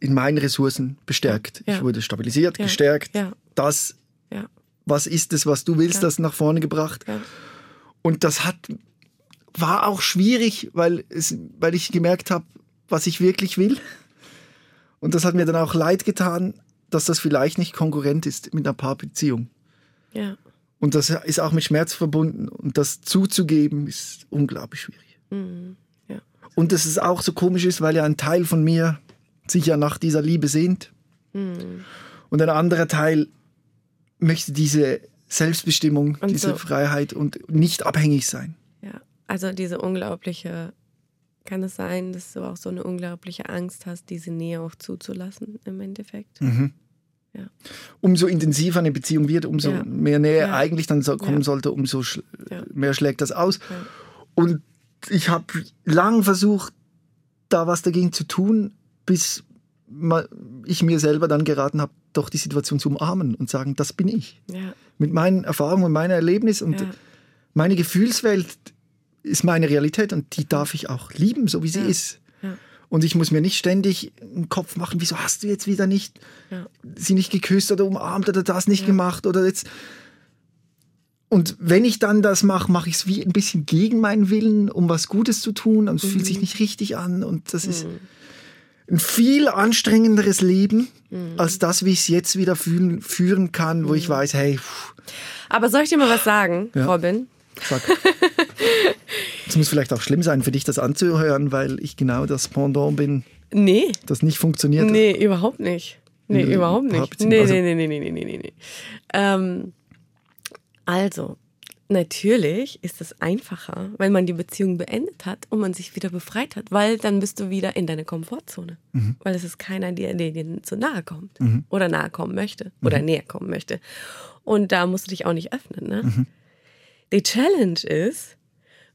in meinen Ressourcen bestärkt. Ich wurde stabilisiert, gestärkt. Ja. Das, was ist es, was du willst, das nach vorne gebracht. Und das hat war auch schwierig, weil es, weil ich gemerkt habe, was ich wirklich will. Und das hat mir dann auch leid getan, dass das vielleicht nicht konkurrent ist mit einer Paarbeziehung. ja. Und das ist auch mit Schmerz verbunden. Und das zuzugeben, ist unglaublich schwierig. Mhm. ja. Und dass es auch so komisch ist, weil ja ein Teil von mir sich ja nach dieser Liebe sehnt. Mhm. Und ein anderer Teil möchte diese Selbstbestimmung, Und diese so- Freiheit und nicht abhängig sein. Ja, also diese unglaubliche, kann es sein, dass du auch so eine unglaubliche Angst hast, diese Nähe auch zuzulassen im Endeffekt? Mhm. Ja. Umso intensiver eine Beziehung wird, umso Ja. mehr Nähe Ja. eigentlich dann so kommen sollte, umso schl mehr schlägt das aus. Und ich habe lang versucht, da was dagegen zu tun, bis ich mir selber dann geraten habe, doch die Situation zu umarmen und sagen, das bin ich. Mit meinen Erfahrungen und meiner Erlebnis und meine Gefühlswelt ist meine Realität und die darf ich auch lieben, so wie sie ist. Ja. Und ich muss mir nicht ständig einen Kopf machen, wieso hast du jetzt wieder nicht Ja. sie nicht geküsst oder umarmt oder das nicht gemacht oder jetzt. Und wenn ich dann das mache, mache ich es wie ein bisschen gegen meinen Willen, um was Gutes zu tun. Und es fühlt Mhm. sich nicht richtig an. Und das ist ein viel anstrengenderes Leben Mhm. als das, wie ich es jetzt wieder fühlen, führen kann, wo ich weiß, hey, pff, Aber soll ich dir mal was sagen, Ja. Robin? fuck. *laughs* Es muss vielleicht auch schlimm sein für dich, das anzuhören, weil ich genau das Pendant bin, Nee. das nicht funktioniert. Nee, überhaupt nicht. Nee, In überhaupt nicht. Nee, also- nee, nee, nee, nee, nee, nee, nee. Ähm, also, natürlich ist es einfacher, wenn man die Beziehung beendet hat und man sich wieder befreit hat, weil dann bist du wieder in deiner Komfortzone. Mhm. Weil es ist keiner, der dir zu nahe kommt oder nahe kommen möchte Mhm. oder näher kommen möchte. Und da musst du dich auch nicht öffnen. Ne? Mhm. Die Challenge ist,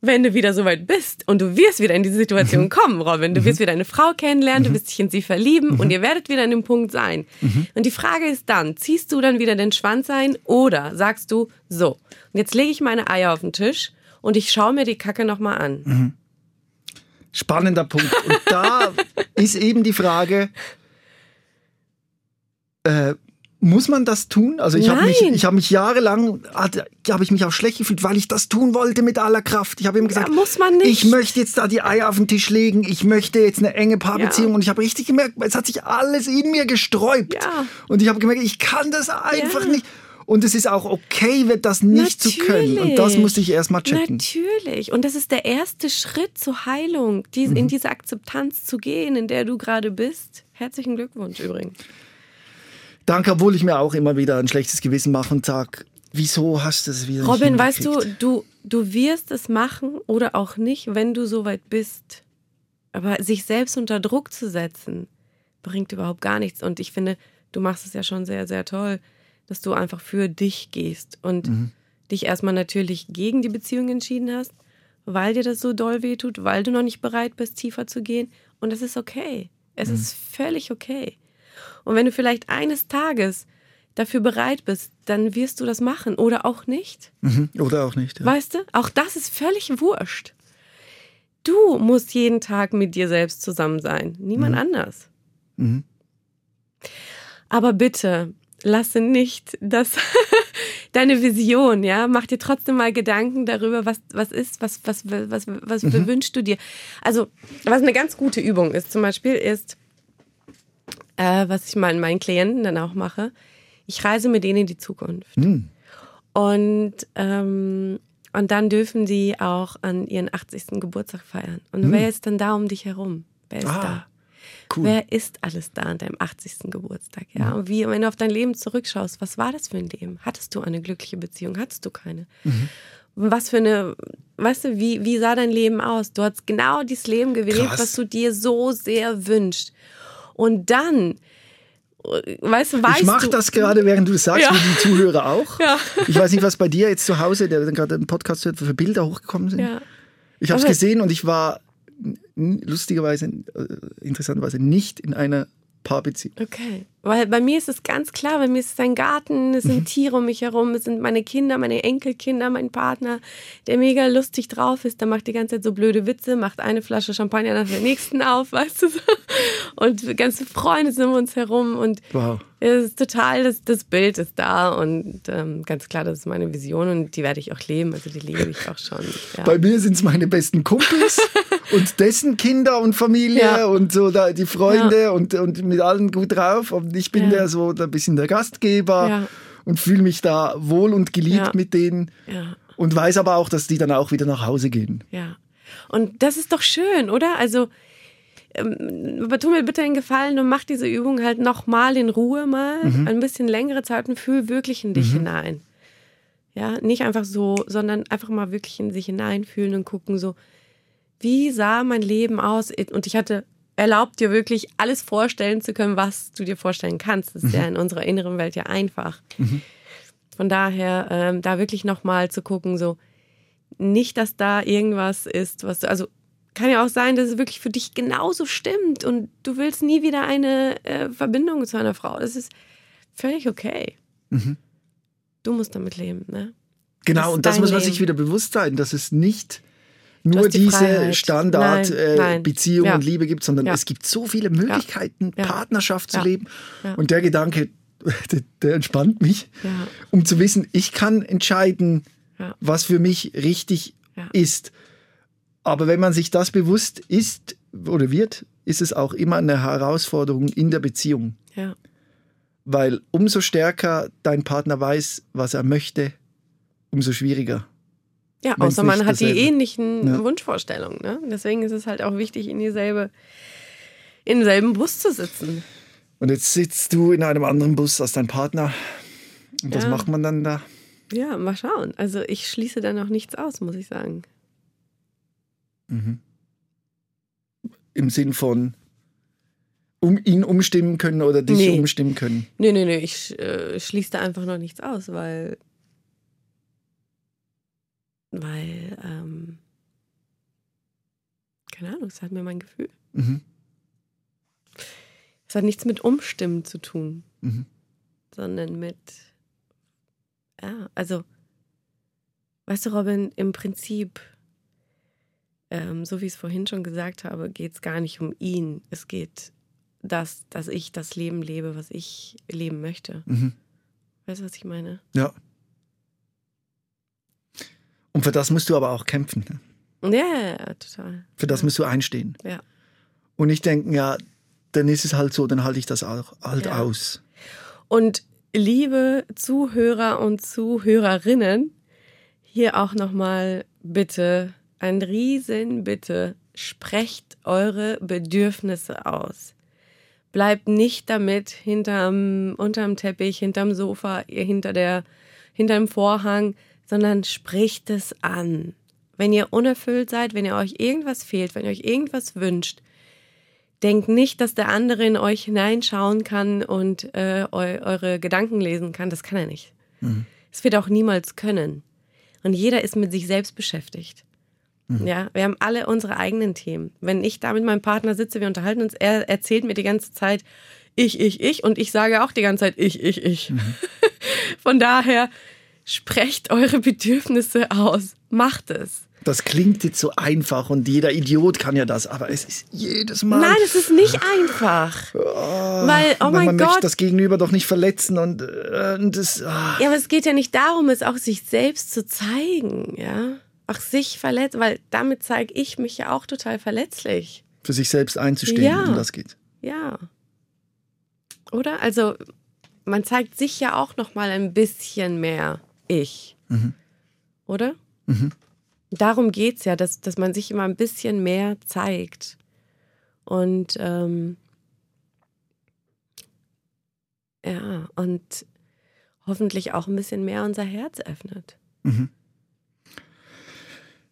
wenn du wieder so weit bist und du wirst wieder in diese Mhm. Situation kommen, Robin, du wirst wieder eine Frau kennenlernen, du wirst dich in sie verlieben Mhm. und ihr werdet wieder an dem Punkt sein. Und die Frage ist dann, ziehst du dann wieder den Schwanz ein oder sagst du, so, und jetzt lege ich meine Eier auf den Tisch und ich schaue mir die Kacke nochmal an. Mhm. Spannender Punkt. Und da *laughs* ist eben die Frage, äh, muss man das tun? Also ich habe mich, ich habe mich jahrelang, habe ich mich auch schlecht gefühlt, weil ich das tun wollte mit aller Kraft. Ich habe ihm gesagt, muss man nicht. ich möchte jetzt da die Eier auf den Tisch legen, ich möchte jetzt eine enge Paarbeziehung Ja. und ich habe richtig gemerkt, es hat sich alles in mir gesträubt. Ja. Und ich habe gemerkt, ich kann das einfach Ja. nicht. Und es ist auch okay, wird das nicht zu können. Und das Natürlich. musste ich erst mal checken. Natürlich. Und das ist der erste Schritt zur Heilung, die, Mhm. in diese Akzeptanz zu gehen, in der du gerade bist. Herzlichen Glückwunsch übrigens. Danke, obwohl ich mir auch immer wieder ein schlechtes Gewissen mache und sage, wieso hast du es wieder Robin, weißt du, du, du wirst es machen oder auch nicht, wenn du so weit bist. Aber sich selbst unter Druck zu setzen, bringt überhaupt gar nichts. Und ich finde, du machst es ja schon sehr, sehr toll, dass du einfach für dich gehst und dich erstmal natürlich gegen die Beziehung entschieden hast, weil dir das so doll wehtut, weil du noch nicht bereit bist, tiefer zu gehen. Und das ist okay. Es ist völlig okay. Und wenn du vielleicht eines Tages dafür bereit bist, dann wirst du das machen oder auch nicht. Mhm. Oder auch nicht. Ja. Weißt du? Auch das ist völlig wurscht. Du musst jeden Tag mit dir selbst zusammen sein, niemand anders. Mhm. Aber bitte, lasse nicht das *laughs* deine Vision, ja, mach dir trotzdem mal Gedanken darüber, was was ist, was was was was, was wünschst du dir? Also, was eine ganz gute Übung ist, zum Beispiel ist, äh, was ich mal meinen Klienten dann auch mache, ich reise mit denen in die Zukunft. Mhm. Und, ähm, und dann dürfen sie auch an ihren 80. Geburtstag feiern. Und wer ist dann da um dich herum? Wer ist Ah, da? Cool. Wer ist alles da an deinem 80. Geburtstag? Ja? Und wie, wenn du auf dein Leben zurückschaust, was war das für ein Leben? Hattest du eine glückliche Beziehung? Hattest du keine? Mhm. Was für eine, weißt du, wie, wie sah dein Leben aus? Du hast genau dieses Leben gelebt, was du dir so sehr wünschst. Und dann, weißt du, weißt ich mache das gerade, während du es sagst, Ja. wie die Zuhörer auch. Ja. Ich weiß nicht, was bei dir jetzt zu Hause, der dann gerade einen Podcast hört, für Bilder hochgekommen sind. Ja. Ich habe es gesehen und ich war lustigerweise, äh, interessanterweise nicht in einer Paarbeziehung. Okay. Weil bei mir ist es ganz klar, bei mir ist es ein Garten, es Mhm. sind Tiere um mich herum, es sind meine Kinder, meine Enkelkinder, mein Partner, der mega lustig drauf ist, der macht die ganze Zeit so blöde Witze, macht eine Flasche Champagner nach der nächsten auf, *laughs* weißt du so. Und ganze Freunde sind um uns herum und Wow. es ist total, das, das Bild ist da und ähm, ganz klar, das ist meine Vision und die werde ich auch leben, also die lebe ich auch schon. Ja. Bei mir sind es meine besten Kumpels *laughs* und dessen Kinder und Familie Ja. und so da die Freunde und, und mit allen gut drauf. Und ich bin Ja. der so ein bisschen der Gastgeber Ja. und fühle mich da wohl und geliebt Ja. mit denen. ja. Und weiß aber auch, dass die dann auch wieder nach Hause gehen. Ja. Und das ist doch schön, oder? Also, ähm, aber tu mir bitte einen Gefallen und mach diese Übung halt nochmal in Ruhe mal, ein bisschen längere Zeit und fühl wirklich in dich hinein. Ja, nicht einfach so, sondern einfach mal wirklich in sich hineinfühlen und gucken so, wie sah mein Leben aus? Und ich hatte erlaubt dir wirklich alles vorstellen zu können, was du dir vorstellen kannst. Das ist ja in unserer inneren Welt ja einfach. Von daher, ähm, da wirklich nochmal zu gucken, so, nicht, dass da irgendwas ist, was du, also kann ja auch sein, dass es wirklich für dich genauso stimmt und du willst nie wieder eine äh, Verbindung zu einer Frau. Das ist völlig okay. Mhm. Du musst damit leben, ne? Genau, ist und das muss man Leben. sich wieder bewusst sein, dass es nicht nur die diese Standard-Beziehung. Beziehung Ja. und Liebe gibt, sondern Ja. es gibt so viele Möglichkeiten. Partnerschaft zu leben. Und der Gedanke, *laughs* der, der entspannt mich, um zu wissen, ich kann entscheiden, was für mich richtig ist. Aber wenn man sich das bewusst ist oder wird, ist es auch immer eine Herausforderung in der Beziehung. Ja. Weil umso stärker dein Partner weiß, was er möchte, umso schwieriger. Ja, außer man hat die ähnlichen Ja. Wunschvorstellungen. Ne? Deswegen ist es halt auch wichtig, in dieselbe, in demselben Bus zu sitzen. Und jetzt sitzt du in einem anderen Bus als dein Partner. Und was Ja. macht man dann da? Ja, mal schauen. Also ich schließe da noch nichts aus, muss ich sagen. Im Sinn von um ihn umstimmen können oder dich Nee. umstimmen können. Nee, nee, nee, ich äh, schließe da einfach noch nichts aus, weil. Weil, ähm, keine Ahnung, es hat mir mein Gefühl. Mhm. Es hat nichts mit Umstimmen zu tun, Mhm. sondern mit. Ja, also, weißt du, Robin, im Prinzip, ähm, so wie ich es vorhin schon gesagt habe, geht es gar nicht um ihn. Es geht, dass, dass ich das Leben lebe, was ich leben möchte. Mhm. Weißt du, was ich meine? Ja. Und für das musst du aber auch kämpfen. ne? Ja, total. Für das musst du einstehen. Ja. Und nicht denken, ja, dann ist es halt so, dann halte ich das auch halt Ja. aus. Und liebe Zuhörer und Zuhörerinnen, hier auch nochmal bitte, ein riesen Bitte, sprecht eure Bedürfnisse aus. Bleibt nicht damit hinterm, unterm Teppich, hinterm Sofa, hinter der, hinterm Vorhang, sondern spricht es an. Wenn ihr unerfüllt seid, wenn ihr euch irgendwas fehlt, wenn ihr euch irgendwas wünscht, denkt nicht, dass der andere in euch hineinschauen kann und äh, eu eure Gedanken lesen kann. Das kann er nicht. Es wird auch niemals können. Und jeder ist mit sich selbst beschäftigt. Ja, wir haben alle unsere eigenen Themen. Wenn ich da mit meinem Partner sitze, wir unterhalten uns, er erzählt mir die ganze Zeit ich, ich, ich und ich sage auch die ganze Zeit ich, ich, ich. *laughs* Von daher sprecht eure Bedürfnisse aus. Macht es. Das klingt jetzt so einfach und jeder Idiot kann ja das, aber es ist jedes Mal. Nein, es ist nicht einfach. *laughs* Weil, oh weil mein man möchte Gott, das Gegenüber doch nicht verletzen und, äh, und das. ah. Ja, aber es geht ja nicht darum, es auch sich selbst zu zeigen, ja. Auch sich verletzt, weil damit zeige ich mich ja auch total verletzlich. für sich selbst einzustehen, Ja. um das geht. Ja. Oder? Also, man zeigt sich ja auch noch mal ein bisschen mehr ich. Oder? Darum geht es ja, dass, dass man sich immer ein bisschen mehr zeigt. Und ähm, ja, und hoffentlich auch ein bisschen mehr unser Herz öffnet.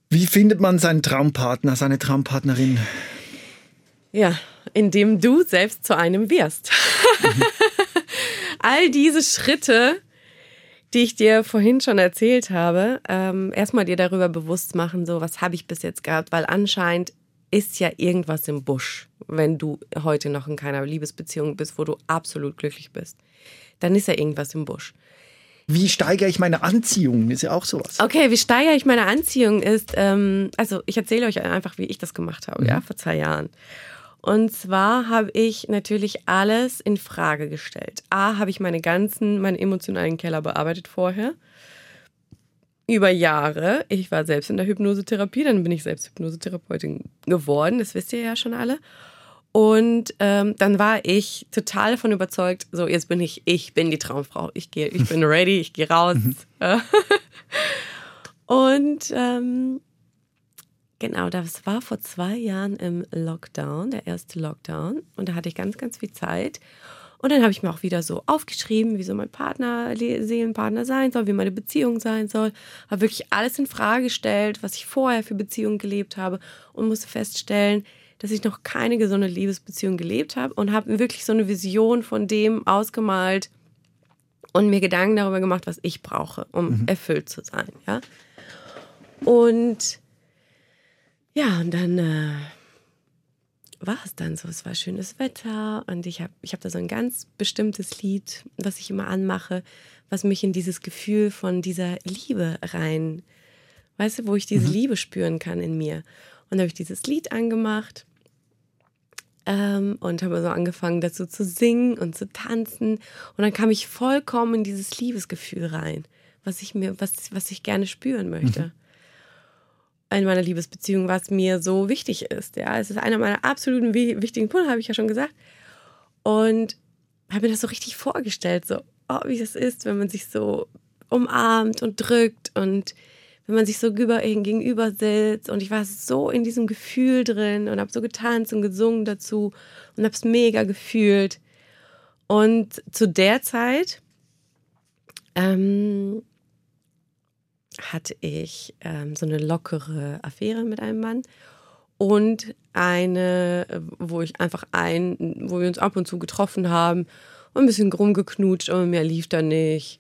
Wie findet man seinen Traumpartner, seine Traumpartnerin? Ja, indem du selbst zu einem wirst. *laughs* All diese Schritte, die ich dir vorhin schon erzählt habe, ähm, erstmal dir darüber bewusst machen, so was habe ich bis jetzt gehabt, weil anscheinend ist ja irgendwas im Busch, wenn du heute noch in keiner Liebesbeziehung bist, wo du absolut glücklich bist. Dann ist ja irgendwas im Busch. Wie steigere ich meine Anziehung? Ist ja auch sowas. Okay, wie steigere ich meine Anziehung ist, ähm, also ich erzähle euch einfach, wie ich das gemacht habe, ja, vor zwei Jahren. Und zwar habe ich natürlich alles in Frage gestellt. A, habe ich meine ganzen, meinen emotionalen Keller bearbeitet vorher. Über Jahre. Ich war selbst in der Hypnosetherapie, dann bin ich selbst Hypnosetherapeutin geworden, das wisst ihr ja schon alle. Und ähm, dann war ich total davon überzeugt, so jetzt bin ich, ich bin die Traumfrau. Ich gehe, ich bin ready, ich gehe raus. *laughs* Und ähm, genau, das war vor zwei Jahren im Lockdown, der erste Lockdown. Und da hatte ich ganz, ganz viel Zeit. Und dann habe ich mir auch wieder so aufgeschrieben, wie so mein Partner, Le- Seelenpartner sein soll, wie meine Beziehung sein soll. Habe wirklich alles in Frage gestellt, was ich vorher für Beziehungen gelebt habe und musste feststellen, dass ich noch keine gesunde Liebesbeziehung gelebt habe und habe mir wirklich so eine Vision von dem ausgemalt und mir Gedanken darüber gemacht, was ich brauche, um erfüllt zu sein, ja. Und Ja, und dann äh, war es dann so. Es war schönes Wetter und ich habe ich hab da so ein ganz bestimmtes Lied, was ich immer anmache, was mich in dieses Gefühl von dieser Liebe rein, weißt du, wo ich diese mhm. Liebe spüren kann in mir. Und da habe ich dieses Lied angemacht ähm, und habe so angefangen dazu zu singen und zu tanzen. Und dann kam ich vollkommen in dieses Liebesgefühl rein, was ich mir, was, was ich gerne spüren möchte. Mhm in meiner Liebesbeziehung, was mir so wichtig ist. Ja, es ist einer meiner absoluten wichtigen Punkte, habe ich ja schon gesagt. Und habe mir das so richtig vorgestellt, so, oh, wie das ist, wenn man sich so umarmt und drückt und wenn man sich so gegenüber sitzt. Und ich war so in diesem Gefühl drin und habe so getanzt und gesungen dazu und habe es mega gefühlt. Und zu der Zeit ähm, hatte ich ähm, so eine lockere Affäre mit einem Mann und eine, wo ich einfach ein, wo wir uns ab und zu getroffen haben und ein bisschen rumgeknutscht, aber mehr lief da nicht.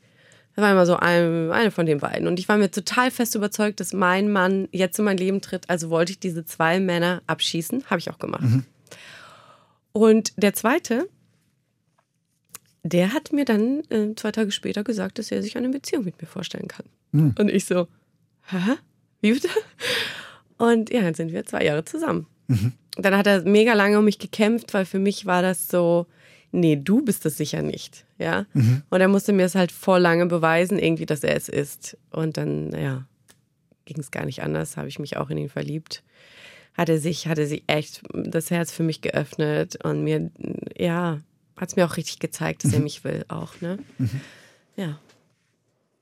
Das war immer so ein, eine von den beiden. Und ich war mir total fest überzeugt, dass mein Mann jetzt in mein Leben tritt. Also wollte ich diese zwei Männer abschießen. Habe ich auch gemacht. Mhm. Und der zweite, der hat mir dann äh, zwei Tage später gesagt, dass er sich eine Beziehung mit mir vorstellen kann. Hm. Und ich so, hä? Wie bitte? Und ja, dann sind wir zwei Jahre zusammen. Mhm. Dann hat er mega lange um mich gekämpft, weil für mich war das so, nee, du bist es sicher nicht. Ja. Mhm. Und er musste mir es halt voll lange beweisen, irgendwie, dass er es ist. Und dann, ja, ging es gar nicht anders, habe ich mich auch in ihn verliebt. Hatte sich, hatte sich echt das Herz für mich geöffnet und mir, ja, hat es mir auch richtig gezeigt, dass mhm. er mich will auch, ne? Mhm. Ja.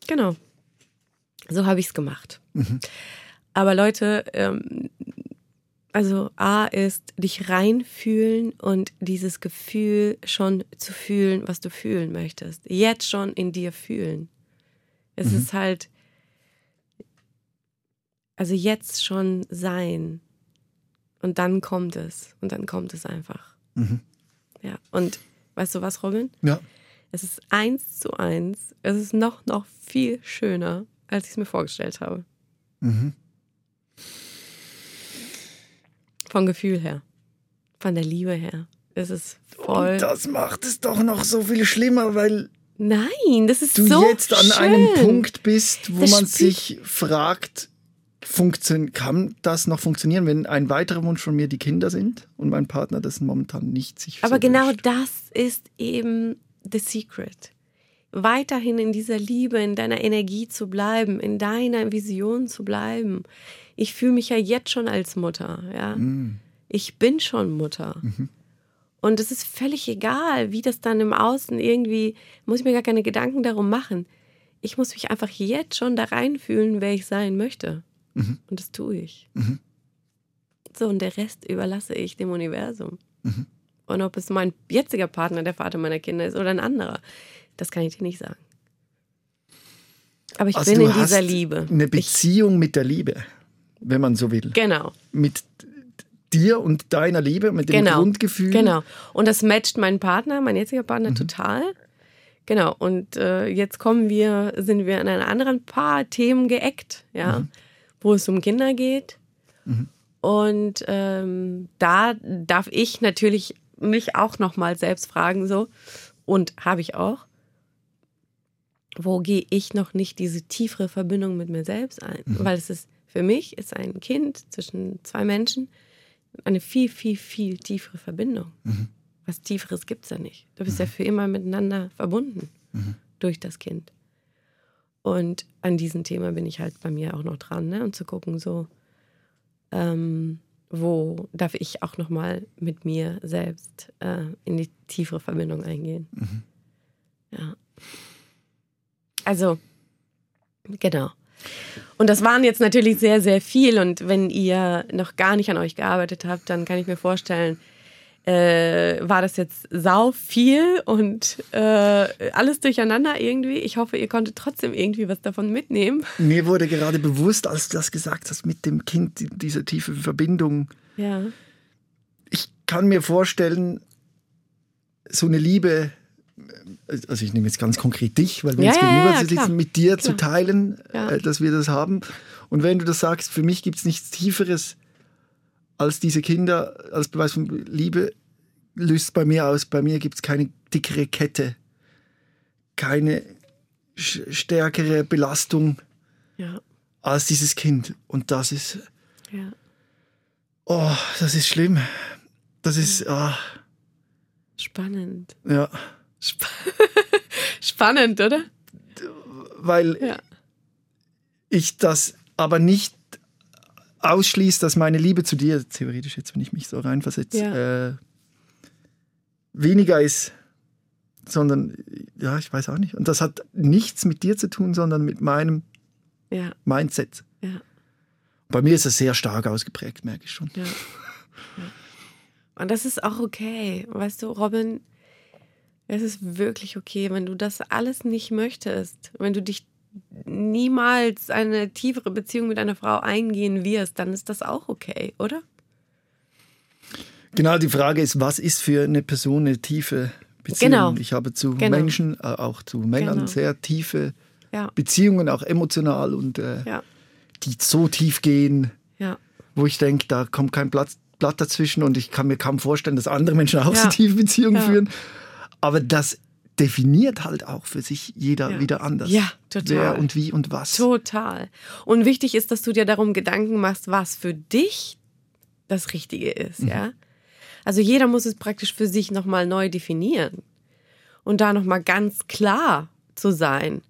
Genau. So habe ich es gemacht. Mhm. Aber Leute, ähm, also A ist dich reinfühlen und dieses Gefühl schon zu fühlen, was du fühlen möchtest. Jetzt schon in dir fühlen. Es mhm. ist halt, also jetzt schon sein. Und dann kommt es. Und dann kommt es einfach. Mhm. Ja. Und weißt du was, Robin? Ja. Es ist eins zu eins. Es ist noch, noch viel schöner, als ich es mir vorgestellt habe. Mhm. Vom Gefühl her. Von der Liebe her. Es ist voll. Und das macht es doch noch so viel schlimmer, weil. Nein, das ist du so jetzt an schön. einem Punkt bist, wo das man sich fragt, kann das noch funktionieren, wenn ein weiterer Wunsch von mir die Kinder sind und mein Partner das momentan nicht sich Aber so genau wünscht. das ist eben the secret weiterhin in dieser Liebe, in deiner Energie zu bleiben, in deiner Vision zu bleiben. Ich fühle mich ja jetzt schon als Mutter, ja. Mhm. Ich bin schon Mutter. Mhm. Und es ist völlig egal, wie das dann im Außen irgendwie, muss ich mir gar keine Gedanken darum machen. Ich muss mich einfach jetzt schon da reinfühlen, wer ich sein möchte. Mhm. Und das tue ich. Mhm. So, und der Rest überlasse ich dem Universum. Mhm. Und ob es mein jetziger Partner, der Vater meiner Kinder ist oder ein anderer. Das kann ich dir nicht sagen. Aber ich also bin in dieser Liebe. Eine Beziehung ich, mit der Liebe, wenn man so will. Genau. Mit dir und deiner Liebe, mit dem genau. Grundgefühl. Genau. Und das matcht meinen Partner, mein jetziger Partner, mhm. total. Genau. Und äh, jetzt kommen wir, sind wir an einem anderen paar Themen geeckt, ja, mhm. wo es um Kinder geht. Mhm. Und ähm, da darf ich natürlich mich auch nochmal selbst fragen, so, und habe ich auch, wo gehe ich noch nicht diese tiefere Verbindung mit mir selbst ein? Mhm. Weil es ist, für mich ist ein Kind zwischen zwei Menschen eine viel, viel, viel tiefere Verbindung. Mhm. Was Tieferes gibt es ja nicht. Du bist mhm. ja für immer miteinander verbunden mhm. durch das Kind. Und an diesem Thema bin ich halt bei mir auch noch dran, ne? Und zu gucken, so, ähm, wo darf ich auch noch mal mit mir selbst äh, in die tiefere Verbindung eingehen. Mhm. Ja. Also, genau. Und das waren jetzt natürlich sehr, sehr viel. Und wenn ihr noch gar nicht an euch gearbeitet habt, dann kann ich mir vorstellen, äh, war das jetzt sau viel und äh, alles durcheinander irgendwie. Ich hoffe, ihr konntet trotzdem irgendwie was davon mitnehmen. Mir wurde gerade bewusst, als du das gesagt hast, mit dem Kind, diese tiefe Verbindung. Ja. Ich kann mir vorstellen, so eine Liebe also ich nehme jetzt ganz konkret dich, weil wir ja, jetzt gegenüber ja, sitzen, mit dir klar. zu teilen, äh, dass wir das haben. Und wenn du das sagst, für mich gibt es nichts Tieferes als diese Kinder, als Beweis von Liebe, löst bei mir aus, bei mir gibt es keine dickere Kette, keine stärkere Belastung als dieses Kind. Und das ist, ja. oh, das ist schlimm. Das ist, ah, Spannend. ja, Sp *laughs* Spannend, oder? weil Ja. ich das aber nicht ausschließt, dass meine Liebe zu dir, theoretisch jetzt, wenn ich mich so reinversetze, Ja. äh, weniger ist, sondern, ja, ich weiß auch nicht. Und das hat nichts mit dir zu tun, sondern mit meinem Ja, Mindset. ja, Bei mir ist es sehr stark ausgeprägt, merke ich schon. Und das ist auch okay. Weißt du, Robin, es ist wirklich okay, wenn du das alles nicht möchtest, wenn du dich niemals eine tiefere Beziehung mit einer Frau eingehen wirst, dann ist das auch okay, oder? Genau, die Frage ist, was ist für eine Person eine tiefe Beziehung? Genau. Ich habe zu Genau. Menschen, äh, auch zu Männern, Genau. sehr tiefe Ja, Beziehungen, auch emotional und äh, ja, die so tief gehen, ja. wo ich denke, da kommt kein Blatt, Blatt dazwischen und ich kann mir kaum vorstellen, dass andere Menschen auch so tiefe Beziehungen führen. Aber das definiert halt auch für sich jeder Ja. wieder anders. Ja, total. Wer und wie und was. Total. Und wichtig ist, dass du dir darum Gedanken machst, was für dich das Richtige ist, ja? Also jeder muss es praktisch für sich nochmal neu definieren. Und da nochmal ganz klar zu sein.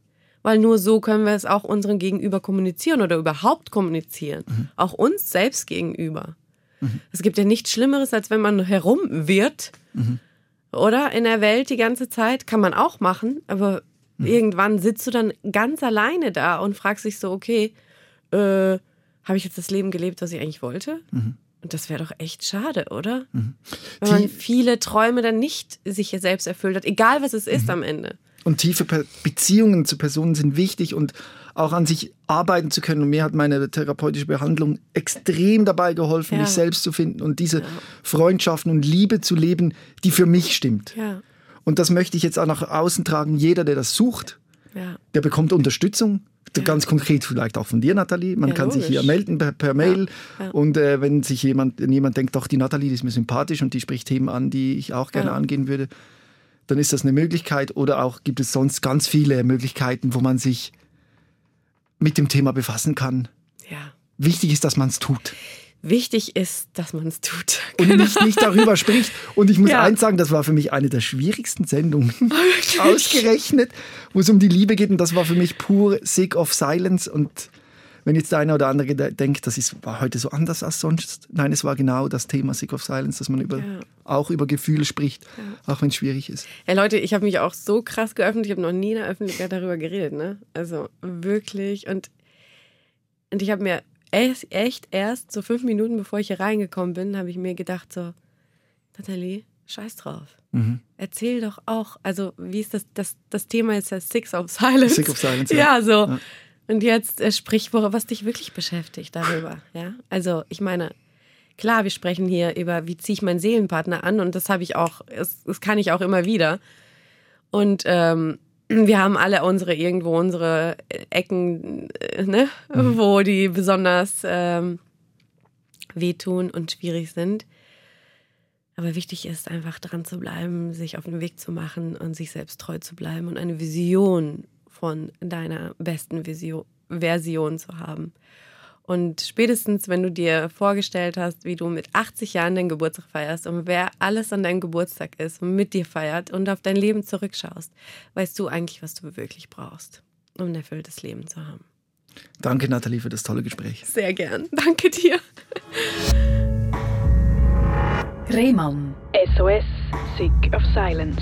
Weil nur so können wir es auch unserem Gegenüber kommunizieren oder überhaupt kommunizieren. Auch uns selbst gegenüber. Es gibt ja nichts Schlimmeres, als wenn man herumwirrt oder in der Welt die ganze Zeit. Kann man auch machen, aber irgendwann sitzt du dann ganz alleine da und fragst dich so, okay, äh, habe ich jetzt das Leben gelebt, was ich eigentlich wollte? Und das wäre doch echt schade, oder? Wenn man viele Träume dann nicht sich selbst erfüllt hat, egal was es ist am Ende. Und tiefe Beziehungen zu Personen sind wichtig und auch an sich arbeiten zu können. Und mir hat meine therapeutische Behandlung extrem dabei geholfen, Ja. mich selbst zu finden und diese Freundschaften und Liebe zu leben, die für mich stimmt. Ja, Und das möchte ich jetzt auch nach außen tragen. Jeder, der das sucht, ja, der bekommt Unterstützung. Ganz konkret vielleicht auch von dir, Nathalie. Man Ja, kann sich hier logisch. melden per, per Mail. ja. Und äh, wenn sich jemand, wenn jemand denkt, doch, die Nathalie die ist mir sympathisch und die spricht Themen an, die ich auch gerne Ja. angehen würde, dann ist das eine Möglichkeit. Oder auch gibt es sonst ganz viele Möglichkeiten, wo man sich mit dem Thema befassen kann. ja. Wichtig ist, dass man es tut Wichtig ist, dass man es tut. und nicht, nicht darüber spricht. Und ich muss Ja. eins sagen, das war für mich eine der schwierigsten Sendungen. *laughs* Ausgerechnet, wo es um die Liebe geht. Und das war für mich pur Sick of Silence. Und wenn jetzt der eine oder andere de- denkt, das ist, war heute so anders als sonst. Nein, es war genau das Thema Sick of Silence, dass man über, Ja. auch über Gefühle spricht, auch wenn es schwierig ist. Ey Leute, ich habe mich auch so krass geöffnet. Ich habe noch nie in der Öffentlichkeit darüber geredet, ne? Also wirklich. Und, und ich habe mir echt, echt erst so fünf Minuten bevor ich hier reingekommen bin, habe ich mir gedacht so, Nathalie, scheiß drauf. Erzähl doch auch, also wie ist das, das, das Thema ist ja Six of Silence. Sick of Silence, ja. ja. so. Ja. Und jetzt äh, sprich, was dich wirklich beschäftigt darüber, ja? Also ich meine, klar, wir sprechen hier über, wie ziehe ich meinen Seelenpartner an und das habe ich auch, das, das kann ich auch immer wieder. Und ähm, wir haben alle unsere irgendwo unsere Ecken, äh, ne, wo die besonders ähm, wehtun und schwierig sind. Aber wichtig ist einfach dran zu bleiben, sich auf den Weg zu machen und sich selbst treu zu bleiben und eine Vision von deiner besten Vision, Version zu haben. Und spätestens, wenn du dir vorgestellt hast, wie du mit 80 Jahren deinen Geburtstag feierst und wer alles an deinem Geburtstag ist und mit dir feiert und auf dein Leben zurückschaust, weißt du eigentlich, was du wirklich brauchst, um ein erfülltes Leben zu haben. Danke, Nathalie, für das tolle Gespräch. Sehr gern. *laughs* Danke dir. Rehmann. SOS, Sick of Silence.